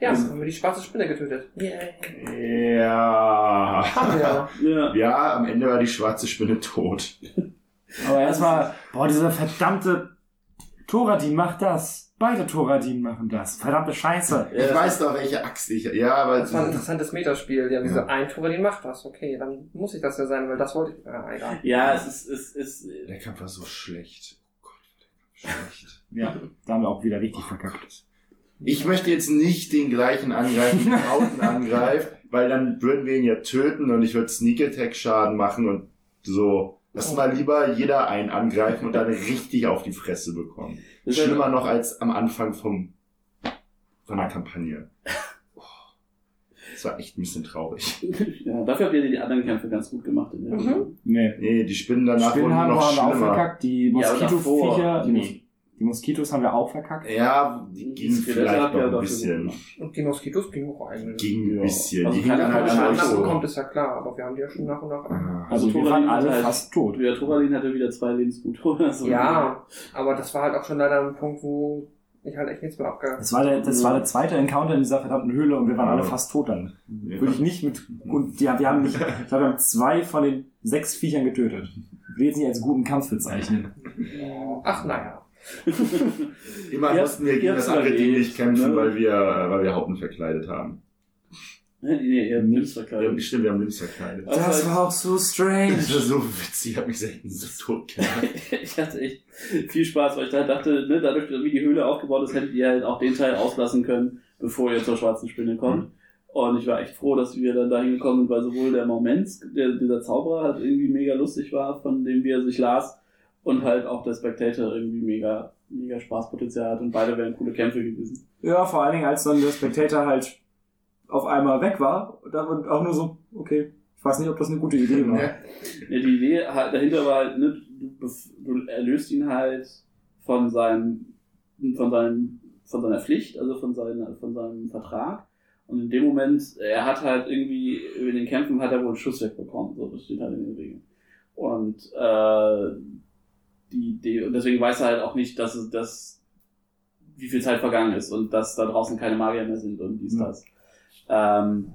Ja, jetzt haben wir die schwarze Spinne getötet. Yay. Ja. Haben wir ja. Ja. Ja, am Ende war die schwarze Spinne tot. Aber erstmal, boah, dieser verdammte Thoradin macht das. Beide Thoradin machen das. Verdammte Scheiße. Ich Ja. weiß doch, welche Axt ich. Ja, aber. Das war ein interessantes Metaspiel. Die haben Ja. gesagt, ein Turadin macht das. Okay, dann muss ich das ja sein, weil das wollte ich. Ah, egal. Ja, es ist, es ist, Der Kampf war so schlecht. Oh Gott, war der Kampf schlecht. Ja, da haben wir auch wieder richtig verkackt. Ich möchte jetzt nicht den gleichen angreifen, den Hauten angreift, weil dann würden wir ihn ja töten und ich würde Sneak Attack Schaden machen und so. Lass mal lieber jeder einen angreifen und dann richtig auf die Fresse bekommen. Das ist Schlimmer noch als am Anfang vom, von der Kampagne. Das war echt ein bisschen traurig. ja, dafür habt ihr die anderen Kämpfe ganz gut gemacht. In der Mhm. Nee. Nee, die Spinnen danach Spinnen wurden haben wir noch schlimmer. verkackt. Die Ja, Moskitoviecher, davor, die, die- Mos die Moskitos haben wir auch verkackt. Ja, die gingen Skelette vielleicht noch ein bisschen. Und die Moskitos gingen auch eigentlich. Ging ein Ja. bisschen. Also die hingen halt an euch so. abbekommt, ist ja klar, aber wir haben die ja schon nach und nach. Ah. Also wir Thoradin waren alle halt- fast tot. Der Thoradin hatte wieder zwei Lebenspunkte oder so. Ja, aber das war halt auch schon leider ein Punkt, wo ich halt echt nichts mehr abge... Das war, der, das war der zweite Encounter in dieser verdammten Höhle und wir waren alle fast tot dann. Ja. Würde ich nicht mit. Und die, wir haben nicht. Ich glaube, wir haben zwei von den sechs Viechern getötet. Ich will jetzt nicht als guten Kampf bezeichnen. Ach, naja. Immer mussten wir gegen das andere Team nicht kämpfen, ne? weil wir, weil wir Haupten verkleidet haben. nee, ihr habt Ja, verkleidet. stimmt, wir haben Limbs verkleidet. Das Das war auch so strange. Das war so witzig, ich hab mich selten so tot ich hatte echt viel Spaß, weil ich da dachte, ne, dadurch, wie die Höhle aufgebaut ist, hättet ihr halt auch den Teil auslassen können, bevor ihr zur schwarzen Spinne kommt. Mhm. Und ich war echt froh, dass wir dann dahin gekommen sind, weil sowohl der Moment, der, dieser Zauberer halt irgendwie mega lustig war, von dem wie er sich las, und halt auch der Spectator irgendwie mega, mega Spaßpotenzial hat und beide wären coole Kämpfe gewesen. Ja, vor allen Dingen, als dann der Spectator halt auf einmal weg war. Und dann auch nur so, okay, ich weiß nicht, ob das eine gute Idee war. Ja. Die Idee halt dahinter war halt, ne, du, bef- du erlöst ihn halt von seinem, von seinem, von seiner Pflicht, also von seiner, von seinem Vertrag. Und in dem Moment, er hat halt irgendwie, in den Kämpfen hat er wohl einen Schuss wegbekommen, so, das steht halt in den Regeln. Und, äh, die Idee, und deswegen weiß er halt auch nicht, dass es, dass, wie viel Zeit vergangen ist und dass da draußen keine Magier mehr sind und dies, Ja. das. Ähm,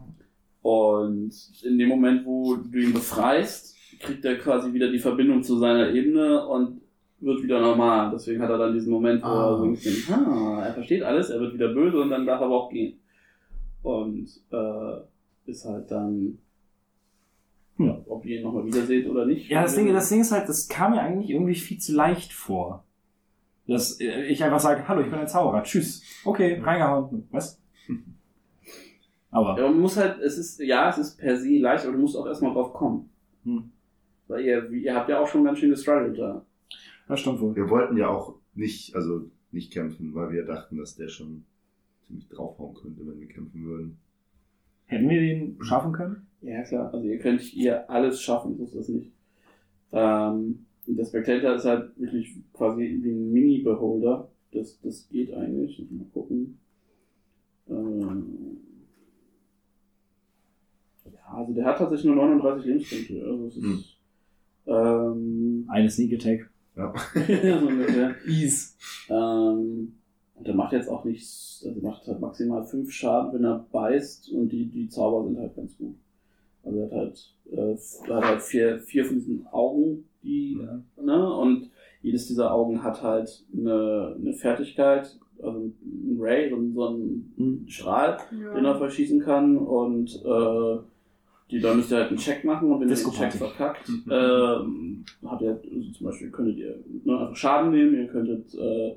und in dem Moment, wo du ihn befreist, kriegt er quasi wieder die Verbindung zu seiner Ebene und wird wieder normal. Deswegen hat er dann diesen Moment, wo Ah. er so ein bisschen, ah, er versteht alles, er wird wieder böse und dann darf er aber auch gehen. Und äh, ist halt dann. Ja, ob ihr ihn nochmal wiederseht oder nicht. Ja, das Ding, das Ding ist halt, das kam mir eigentlich irgendwie viel zu leicht vor. Dass äh, ich einfach sage, hallo, ich bin ein Zauberer, tschüss. Okay, reingehauen. Was? Aber, Ja, man muss halt, es ist, ja, es ist per se leicht, aber du musst auch erstmal drauf kommen. Hm. Weil ihr, ihr habt ja auch schon ganz schön gestruggelt da. das stimmt wohl. Wir wollten ja auch nicht, also nicht kämpfen, weil wir dachten, dass der schon ziemlich draufhauen könnte, wenn wir kämpfen würden. Hätten wir den schaffen können? Ja, klar. Also ihr könnt hier alles schaffen, so ist das nicht. Ähm, der Spectator ist halt wirklich quasi wie ein Mini-Beholder. Das, das geht eigentlich. Lass Mal gucken. Ähm, ja, also der hat tatsächlich nur 39 Lebenspunkte. Also es ist, Hm. ähm, Eine Sneak Attack. Ja. so ungefähr. Ease. Ähm, und der macht jetzt auch nichts, also macht halt maximal fünf Schaden, wenn er beißt und die, die Zauber sind halt ganz gut. Also er hat halt, äh, er hat halt vier, vier von diesen Augen, die, ne, und jedes dieser Augen hat halt eine, eine Fertigkeit, also einen Ray, so, einen- so einen Mhm. Strahl, Ja. den er verschießen kann und äh, die dann müsst ihr halt einen Check machen und wenn ihr den Check verkackt, ähm, habt ihr also zum Beispiel könntet ihr ne, einfach Schaden nehmen, ihr könntet äh,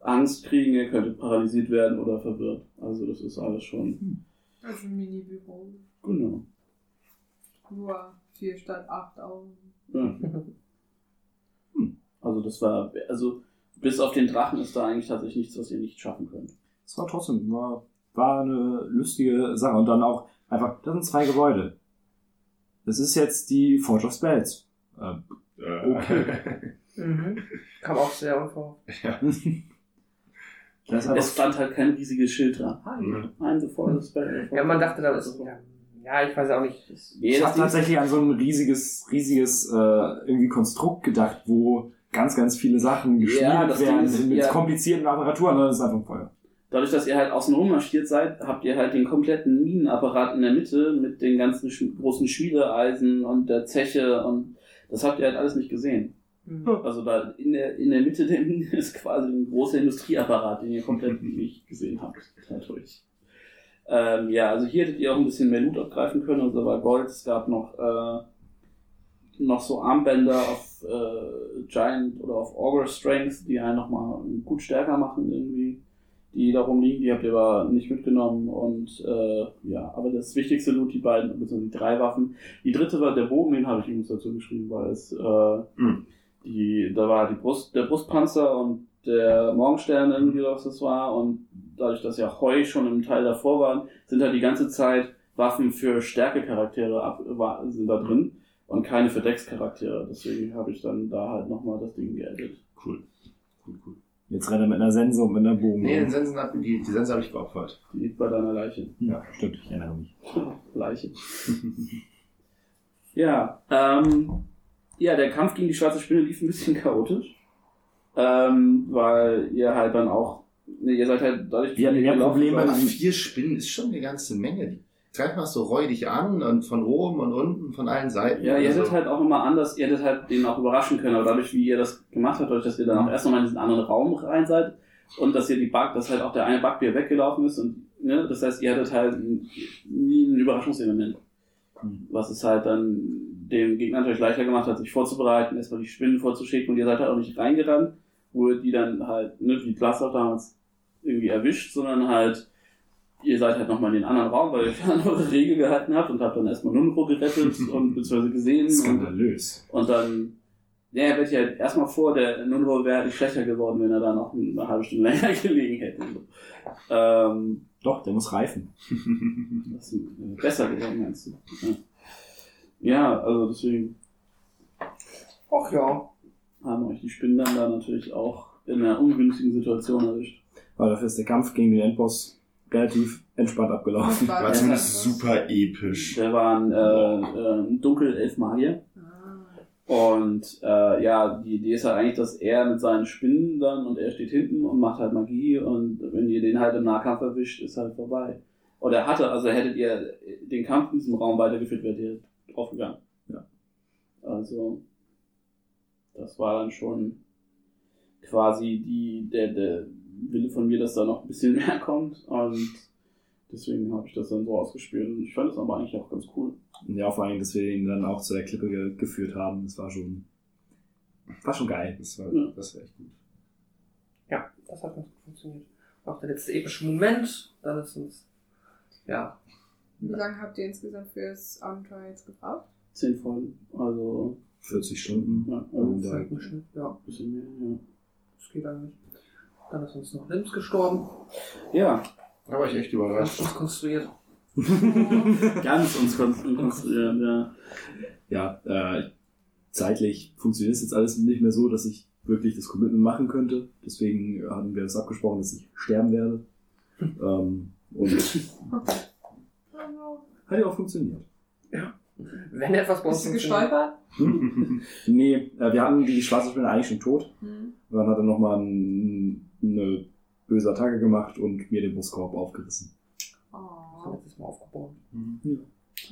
Angst kriegen, ihr könntet paralysiert werden oder verwirrt. Also das ist alles schon Also ein Mini-Büro. genau. Nur vier statt acht Augen. Ja. Also das war, also bis auf den Drachen ist da eigentlich tatsächlich nichts, was ihr nicht schaffen könnt. Es war trotzdem, war, war eine lustige Sache. Und dann auch einfach, das sind zwei Gebäude. Das ist jetzt die Forge of Spells. Ähm, Okay. Mhm. Kam auch sehr unverhofft. das ist Es stand halt kein riesiges Schild dran. Hi, Mhm. I'm the Forest Spell. Ja, man dachte, da ist. Ja, ja ich weiß auch nicht. ich habe tatsächlich an so ein riesiges, riesiges äh, irgendwie Konstrukt gedacht, wo ganz, ganz viele Sachen geschmiedet Ja, werden ist, mit ja. komplizierten Apparaturen. Und das ist einfach ein Feuer. Dadurch, dass ihr halt außen rum marschiert seid, habt ihr halt den kompletten Minenapparat in der Mitte mit den ganzen sch großen Schmiedeeisen und der Zeche und das habt ihr halt alles nicht gesehen. Mhm. Also da in der, in der Mitte der Mine ist quasi ein großer Industrieapparat, den ihr komplett nicht gesehen habt. Dadurch. Ähm, ja, also hier hättet ihr auch ein bisschen mehr Loot abgreifen können, also war Gold, es gab noch, äh, noch so Armbänder auf äh, Giant oder auf Augur Strength, die einen nochmal gut stärker machen irgendwie, die da rumliegen, die habt ihr aber nicht mitgenommen und äh, ja, aber das wichtigste Loot, die beiden, beziehungsweise die drei Waffen. Die dritte war der Bogen, den habe ich übrigens dazu geschrieben, weil es äh, Mhm. die, da war die Brust, der Brustpanzer und der Morgenstern irgendwie, was das war. Und dadurch, dass ja Heu schon im Teil davor waren, sind halt die ganze Zeit Waffen für Stärke-Charaktere ab, sind da drin und keine für Dex-Charaktere. Deswegen habe ich dann da halt nochmal das Ding geedit. Cool. Cool, cool. Jetzt rennt er mit einer Sense und mit einer Bogen. Nee, den. Sensen hat, die, die Sense habe ich geopfert. Die liegt bei deiner Leiche. ja, stimmt, ich erinnere mich. Leiche. ja, ähm, ja, der Kampf gegen die schwarze Spinne lief ein bisschen chaotisch. Ähm, weil ihr halt dann auch, ne, ihr seid halt dadurch, Wir ihr mehr gelaufen Probleme. vier Spinnen ist schon eine ganze Menge. Die greifen mal so räudig an und von oben und unten, von allen Seiten. Ja, ihr hättet halt auch immer anders, ihr hättet halt den auch überraschen können, aber dadurch, wie ihr das gemacht habt, dadurch, dass ihr dann auch erst nochmal in diesen anderen Raum rein seid und dass ihr die Bug, dass halt auch der eine Bugbeer weggelaufen ist und, ne, das heißt, ihr hattet halt nie ein Überraschungselement. Hm. Was es halt dann dem Gegner natürlich leichter gemacht hat, sich vorzubereiten, erstmal die Spinnen vorzuschicken und ihr seid halt auch nicht reingerannt, wo ihr die dann halt, ne, wie Glas auch damals irgendwie erwischt, sondern halt, ihr seid halt nochmal in den anderen Raum, weil ihr an eure Regel gehalten habt und habt dann erstmal Nunro gerettet und beziehungsweise gesehen und, Skandalös. und dann, ja, er wird ja erstmal vor, der Nunro wäre nicht schlechter geworden, wenn er da noch eine halbe Stunde länger gelegen hätte. Ähm, Doch, der muss reifen. das ist besser geworden, meinst du? Ja. Ja, also deswegen Ach ja. haben euch die Spinnen dann da natürlich auch in einer ungünstigen Situation erwischt. Weil dafür ist der Kampf gegen den Endboss relativ entspannt abgelaufen. War das? zumindest super episch. Der war ein, äh, äh, Dunkelelf-Magier. Und äh, ja, die Idee ist halt eigentlich, dass er mit seinen Spinnen dann und er steht hinten und macht halt Magie und wenn ihr den halt im Nahkampf erwischt, ist halt vorbei. Oder er hatte, also hättet ihr den Kampf in diesem Raum weitergeführt, wärt ihr draufgegangen. Ja. Also, das war dann schon quasi die, der, der Wille von mir, dass da noch ein bisschen mehr kommt und deswegen habe ich das dann so ausgespielt und ich fand das aber eigentlich auch ganz cool. Ja, vor allem, dass wir ihn dann auch zu der Klippe ge geführt haben. Das war schon, war schon geil. Das war, Ja. das war echt gut. Ja, das hat ganz gut funktioniert. Auch der letzte epische Moment, dann ist uns. Ja. Wie lange habt ihr insgesamt fürs Abenteuer jetzt gebraucht? Zehn Folgen, also 40 Stunden. ja, Und, also ja, ein bisschen mehr, ja. das geht eigentlich. Dann ist uns noch Limbs gestorben. Ja, Da war ich echt Ganz überrascht. uns konstruiert. ganz uns kon- konstruiert, ja. ja, äh, zeitlich funktioniert es jetzt alles nicht mehr so, dass ich wirklich das Commitment machen könnte. Deswegen haben wir das abgesprochen, dass ich sterben werde. ähm, und hat ja auch funktioniert. Wenn etwas bei uns Bist du funktioniert. gestolpert? nee, äh, wir hatten die schwarze Spinne eigentlich schon tot. Hm. Und dann hat er nochmal ein, eine böse Attacke gemacht und mir den Brustkorb aufgerissen. Das Oh, hat letztes Mal aufgebaut.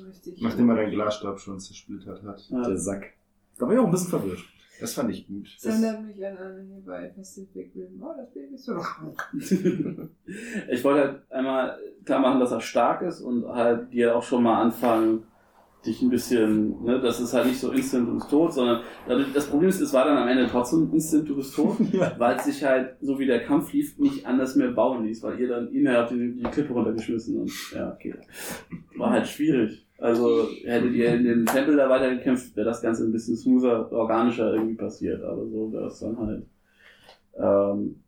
richtig. Nachdem er deinen Glasstab schon zersplittert hat. ja. Der Sack. Da war ich auch ein bisschen verwirrt. Das fand ich gut. Das erinnert mich an hier bei Pacific Rim. Oh, das Baby ist so ich wollte halt einmal klar machen, dass er stark ist und halt dir auch schon mal anfangen, dich ein bisschen, ne, das ist halt nicht so instant du bist tot, sondern dadurch, das Problem ist, es war dann am Ende trotzdem instant du bist tot, weil es sich halt, so wie der Kampf lief, nicht anders mehr bauen ließ, weil ihr dann habt die, die Klippe runtergeschmissen und ja, okay. War halt schwierig. Also hättet ihr in dem Tempel da weitergekämpft, wäre das Ganze ein bisschen smoother, organischer irgendwie passiert, aber so wäre es dann halt. Ähm,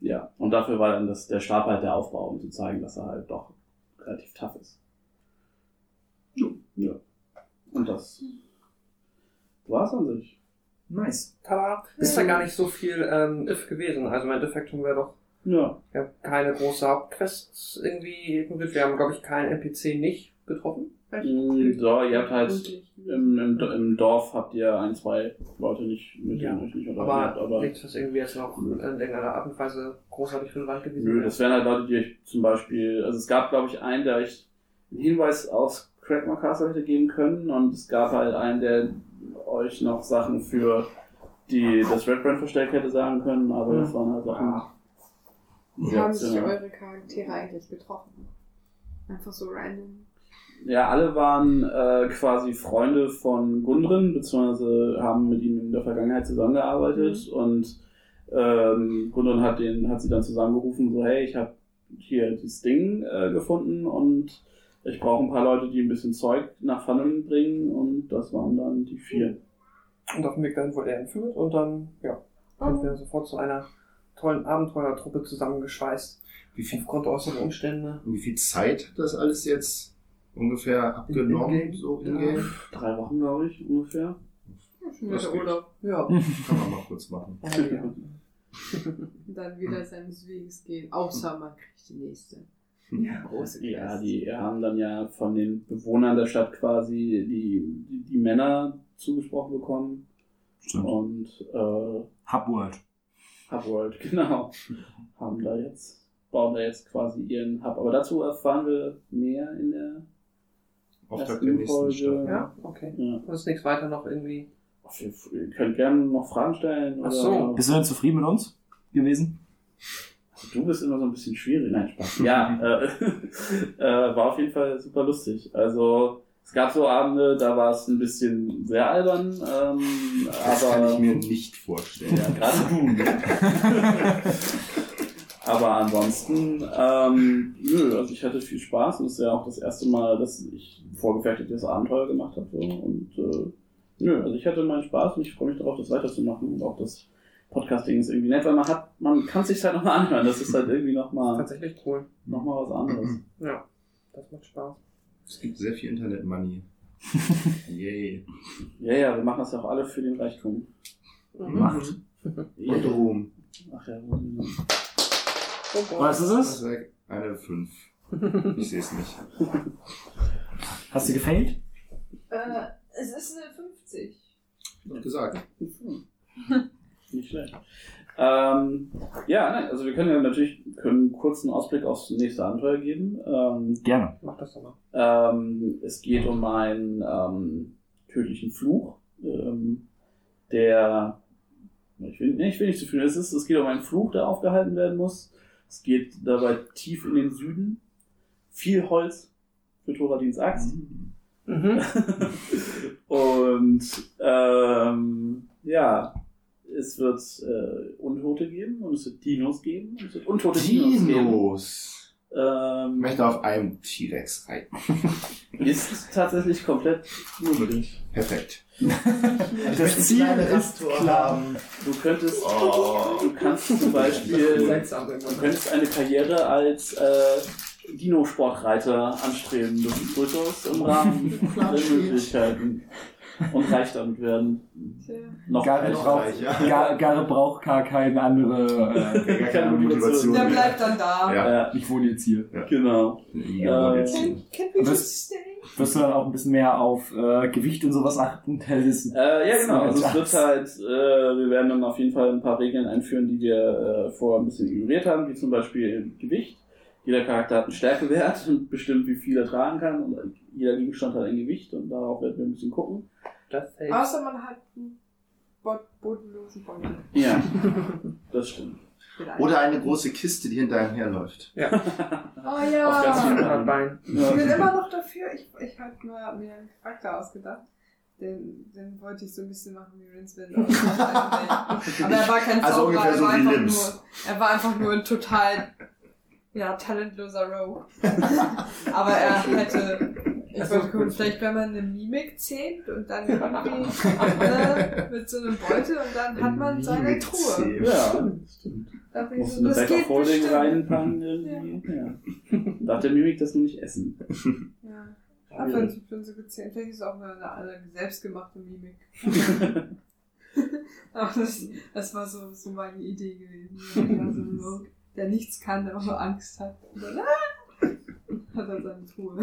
ja, und dafür war dann das, der Stab halt der Aufbau, um zu zeigen, dass er halt doch relativ tough ist. Ja. Und das war's an sich. Nice. Tada. Ist da gar nicht so viel ähm, If gewesen. Also mein haben wir doch Ja. wir haben keine große Hauptquests irgendwie. Wir haben, glaube ich, keinen NPC nicht getroffen. Mm, So, ihr habt halt im, im, im Dorf habt ihr ein, zwei Leute nicht mit Ja, denen euch nicht Aber, unterhalten, aber nichts, was irgendwie jetzt noch in irgendeiner Art und Weise großartig relevant gewesen Nö, wäre. das wären halt Leute, die euch zum Beispiel, also es gab glaube ich einen, der euch einen Hinweis aus Crackmore Castle hätte geben können und es gab halt einen, der euch noch Sachen für die das Red Brand Versteck hätte sagen können, aber Mhm. das waren halt Sachen. Wie haben sich eure Charaktere eigentlich getroffen? Einfach so random. Ja, alle waren äh, quasi Freunde von Gundren, beziehungsweise haben mit ihm in der Vergangenheit zusammengearbeitet und ähm, Gundren hat den, hat sie dann zusammengerufen, so hey, ich habe hier dieses Ding äh, gefunden und ich brauche ein paar Leute, die ein bisschen Zeug nach Pfannen bringen und das waren dann die vier. Und auf dem Weg dahin wurde er entführt und dann, ja, sind wir sofort zu einer tollen Abenteurertruppe zusammengeschweißt. Wie viel, Aufgrund äußerer Umstände. wie viel Zeit hat das alles jetzt ungefähr abgenommen? In-game? so in Game? Drei Wochen, glaube ich, ungefähr. Ja, Das. Urlaub. Ja. Kann man mal kurz machen. ja. Und dann wieder seines Weges gehen. Außer man kriegt die nächste. Ja. Große Ja, Quest. die haben dann ja von den Bewohnern der Stadt quasi die, die, die Männer zugesprochen bekommen Stimmt. und äh, Hubworld. Hubworld, genau. Haben da jetzt, bauen da jetzt quasi ihren Hub. Aber dazu erfahren wir mehr in der. Auftakt der nächsten Folge. Staffel. Ja, okay. Ja. Und ist nichts weiter noch irgendwie. Ihr könnt gerne noch Fragen stellen. Ach so. Bist du denn zufrieden mit uns gewesen? Du bist immer so ein bisschen schwierig. Nein, Spaß. Ja, äh, äh, war auf jeden Fall super lustig. Also, es gab so Abende, da war es ein bisschen sehr albern. Ähm, Das aber, kann ich mir nicht vorstellen. Ja, gerade du. Aber ansonsten, ähm, nö, also ich hatte viel Spaß und es ist ja auch das erste Mal, dass ich vorgefertigtes Abenteuer gemacht habe. So. Und äh, nö, also ich hatte meinen Spaß und ich freue mich darauf, das weiterzumachen. Und auch das Podcasting ist irgendwie nett, weil man hat, man kann sich halt nochmal anhören. Das ist halt irgendwie nochmal Tatsächlich cool. noch mal was anderes. Ja. Das macht Spaß. Es gibt sehr viel Internet-Money. Yay. Ja, ja, wir machen das ja auch alle für den Reichtum. Macht. Und Ruhm. Ach ja, Was ist Das es? eine 5. Ich sehe es nicht. Hast du gefailt? Äh, es ist eine 50. Hab gesagt. Nicht schlecht. Ähm, ja, nein, also wir können ja natürlich können kurz einen Ausblick aufs nächste Abenteuer geben. Ähm, Gerne. Mach das doch mal. ähm, es geht um einen ähm, tödlichen Fluch, ähm, der ich will, nee, ich will nicht zu viel. Es, ist, es geht um einen Fluch, der aufgehalten werden muss. Es geht dabei tief in den Süden. Viel Holz für Thoradins Axt. Mhm. Und ähm, ja, es wird äh, Untote geben und es wird Dinos geben und es wird untote Dinos geben. Dinos. Ich Ähm, möchte auf einem T-Rex reiten. ist tatsächlich komplett möglich. Perfekt. Das Ziel ist klar. Du könntest, Oh. du kannst zum Beispiel, du könntest eine Karriere als äh, Dino-Sportreiter anstreben. Das ist durchaus im Rahmen der Möglichkeiten. Und reich damit werden. Tja. Noch Garre reicher. braucht, ja. Gar, Garre braucht gar keine andere. Äh, Gar keine Motivation. Der bleibt dann da. Ja. Ja, ich wohne jetzt hier. genau. Ja, Äh, jetzt. Das- just stay? Wirst du dann auch ein bisschen mehr auf äh, Gewicht und sowas achten? Das ist, Äh, ja, genau. Also es wird halt, äh, wir werden dann auf jeden Fall ein paar Regeln einführen, die wir äh, vorher ein bisschen ignoriert haben, wie zum Beispiel Gewicht. Jeder Charakter hat einen Stärkewert und bestimmt, wie viel er tragen kann. Und jeder Gegenstand hat ein Gewicht und darauf werden wir ein bisschen gucken. Das hält. Außer man hat einen bodenlosen Bäume. Ja, das stimmt. Oder eine große Kiste, die hinter einem herläuft. Oh Auf ganz ja. vielen. Ich bin immer noch dafür. Ich, ich habe mir, einen Charakter ausgedacht. Den, den wollte ich so ein bisschen machen wie Man. Aber er war kein Also Zauberer, ungefähr er so war wie einfach Limbs. nur, er war einfach nur ein total, ja, talentloser Rogue. Aber er hätte, ich wollte gucken, vielleicht wenn man eine Mimik zählt und dann irgendwie mit so einem Beutel und dann hat man seine Truhe. Ja, stimmt. Da Musst so, du eine bestimmt. reinpacken irgendwie. Ja. Darf der Mimik das nur nicht essen. Ja. Aber wenn ich bin so gezählt, vielleicht ist es auch mal eine, eine selbstgemachte Mimik. Aber das, das war so, so meine Idee gewesen. Ja, so der nichts kann, der auch nur Angst hat. Und dann, ah, hat er seine Truhe.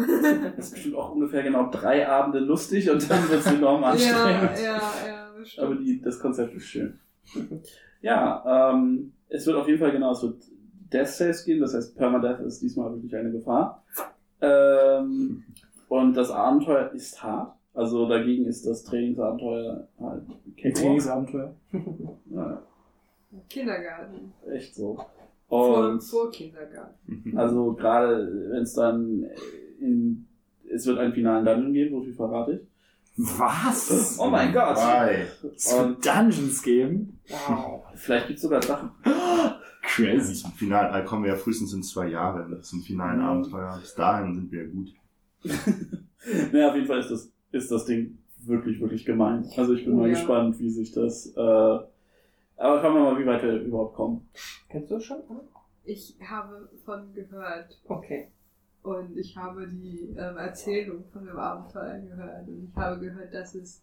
Das ist bestimmt auch ungefähr genau drei Abende lustig und dann wird es enorm ja, anstrengend. ja, ja, das stimmt. Aber die, das Konzept ist schön. Ja, ähm, es wird auf jeden Fall genau, es wird Death Saves gehen, das heißt Permadeath ist diesmal wirklich eine Gefahr. Ähm, und das Abenteuer ist hart. Also dagegen ist das Trainingsabenteuer halt. Trainingsabenteuer. Ja, Kindergarten. echt so. Vor, Und vor Kindergarten. also gerade wenn es dann in es wird einen finalen Dungeon geben, so viel verrate ich. Was? Oh mein Gott! Es wird Dungeons geben? Wow. Vielleicht gibt's sogar Sachen. Crazy. Zum Finalen, da kommen wir ja frühestens in zwei Jahre zum finalen Mhm. Abenteuer. Bis dahin sind wir gut. naja, auf jeden Fall ist das, ist das Ding wirklich, wirklich gemein. Also ich bin Oh, mal ja. gespannt, wie sich das. Äh, aber schauen wir mal, wie weit wir überhaupt kommen. Kennst du das schon? Ich habe von gehört Okay. und ich habe die ähm, Erzählung von dem Abenteuer gehört und ich habe gehört, dass es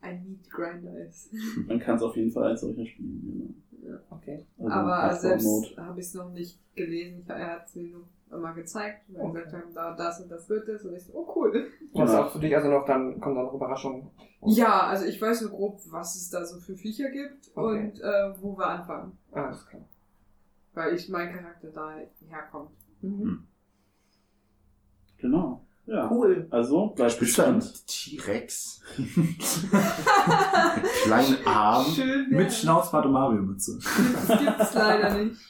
ein Meat Grinder ist. Man kann es auf jeden Fall als solcher spielen. Okay. Genau. Also Aber selbst habe ich es noch nicht gelesen. Ich, er hat es mir nur mal gezeigt, weil er gesagt haben, da das und das wird es und ich so, oh cool. Was Genau. auch für dich also noch dann kommt dann noch Überraschung. Ja, also ich weiß nur grob, was es da so für Viecher gibt Okay. und äh, wo wir anfangen. Alles klar. Weil ich mein Charakter da herkommt. Genau. Ja. Cool. Also, ein gespannt. T-Rex? Kleinen Arm. Schön Mit. Schnauzbart und Mario-Mütze. Das gibt's leider nicht.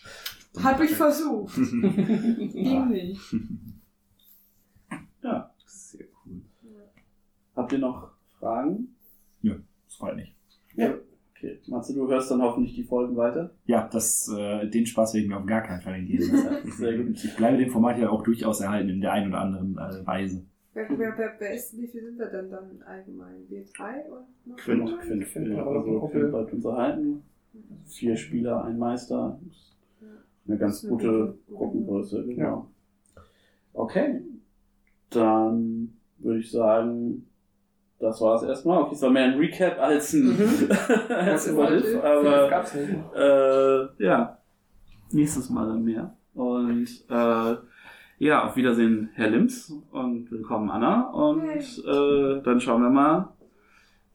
Hab ich versucht. Ging nicht. Ja. Sehr cool. Habt ihr noch Fragen? Das freut mich. Okay. Matze, du hörst dann hoffentlich die Folgen weiter. Ja, das, äh, den Spaß werde ich mir auf gar keinen Fall entgehen. Sehr gut. Ich bleibe dem Format ja auch durchaus erhalten in der einen oder anderen äh, Weise. Wer, wer, wer, wer ist, wie viel sind wir denn dann allgemein? Wir drei und noch Quint? Quint, Quint, also. Quint bleibt uns erhalten. Vier Spieler, ein Meister. Eine ganz eine gute gute- Gruppengröße, genau. Okay. Dann würde ich sagen, das war es erstmal. Okay, es war mehr ein Recap als ein, Mhm. als viel. aber äh, ja, nächstes Mal dann mehr. Und äh, ja, auf Wiedersehen, Herr Lims und willkommen, Anna. Und äh, dann schauen wir mal,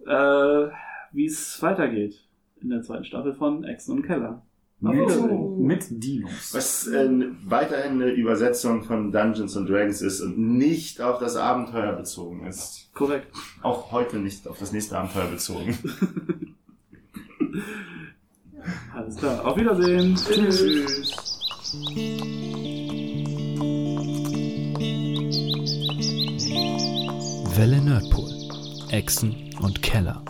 äh, wie es weitergeht in der zweiten Staffel von Exen und Keller. Mit, Wiedersehen. mit Dinos. Was äh, weiterhin eine Übersetzung von Dungeons and Dragons ist und nicht auf das Abenteuer bezogen ist. Korrekt. Auch heute nicht auf das nächste Abenteuer bezogen. Alles klar. Auf Wiedersehen. Tschüss. Welle Nerdpool. Echsen und Keller.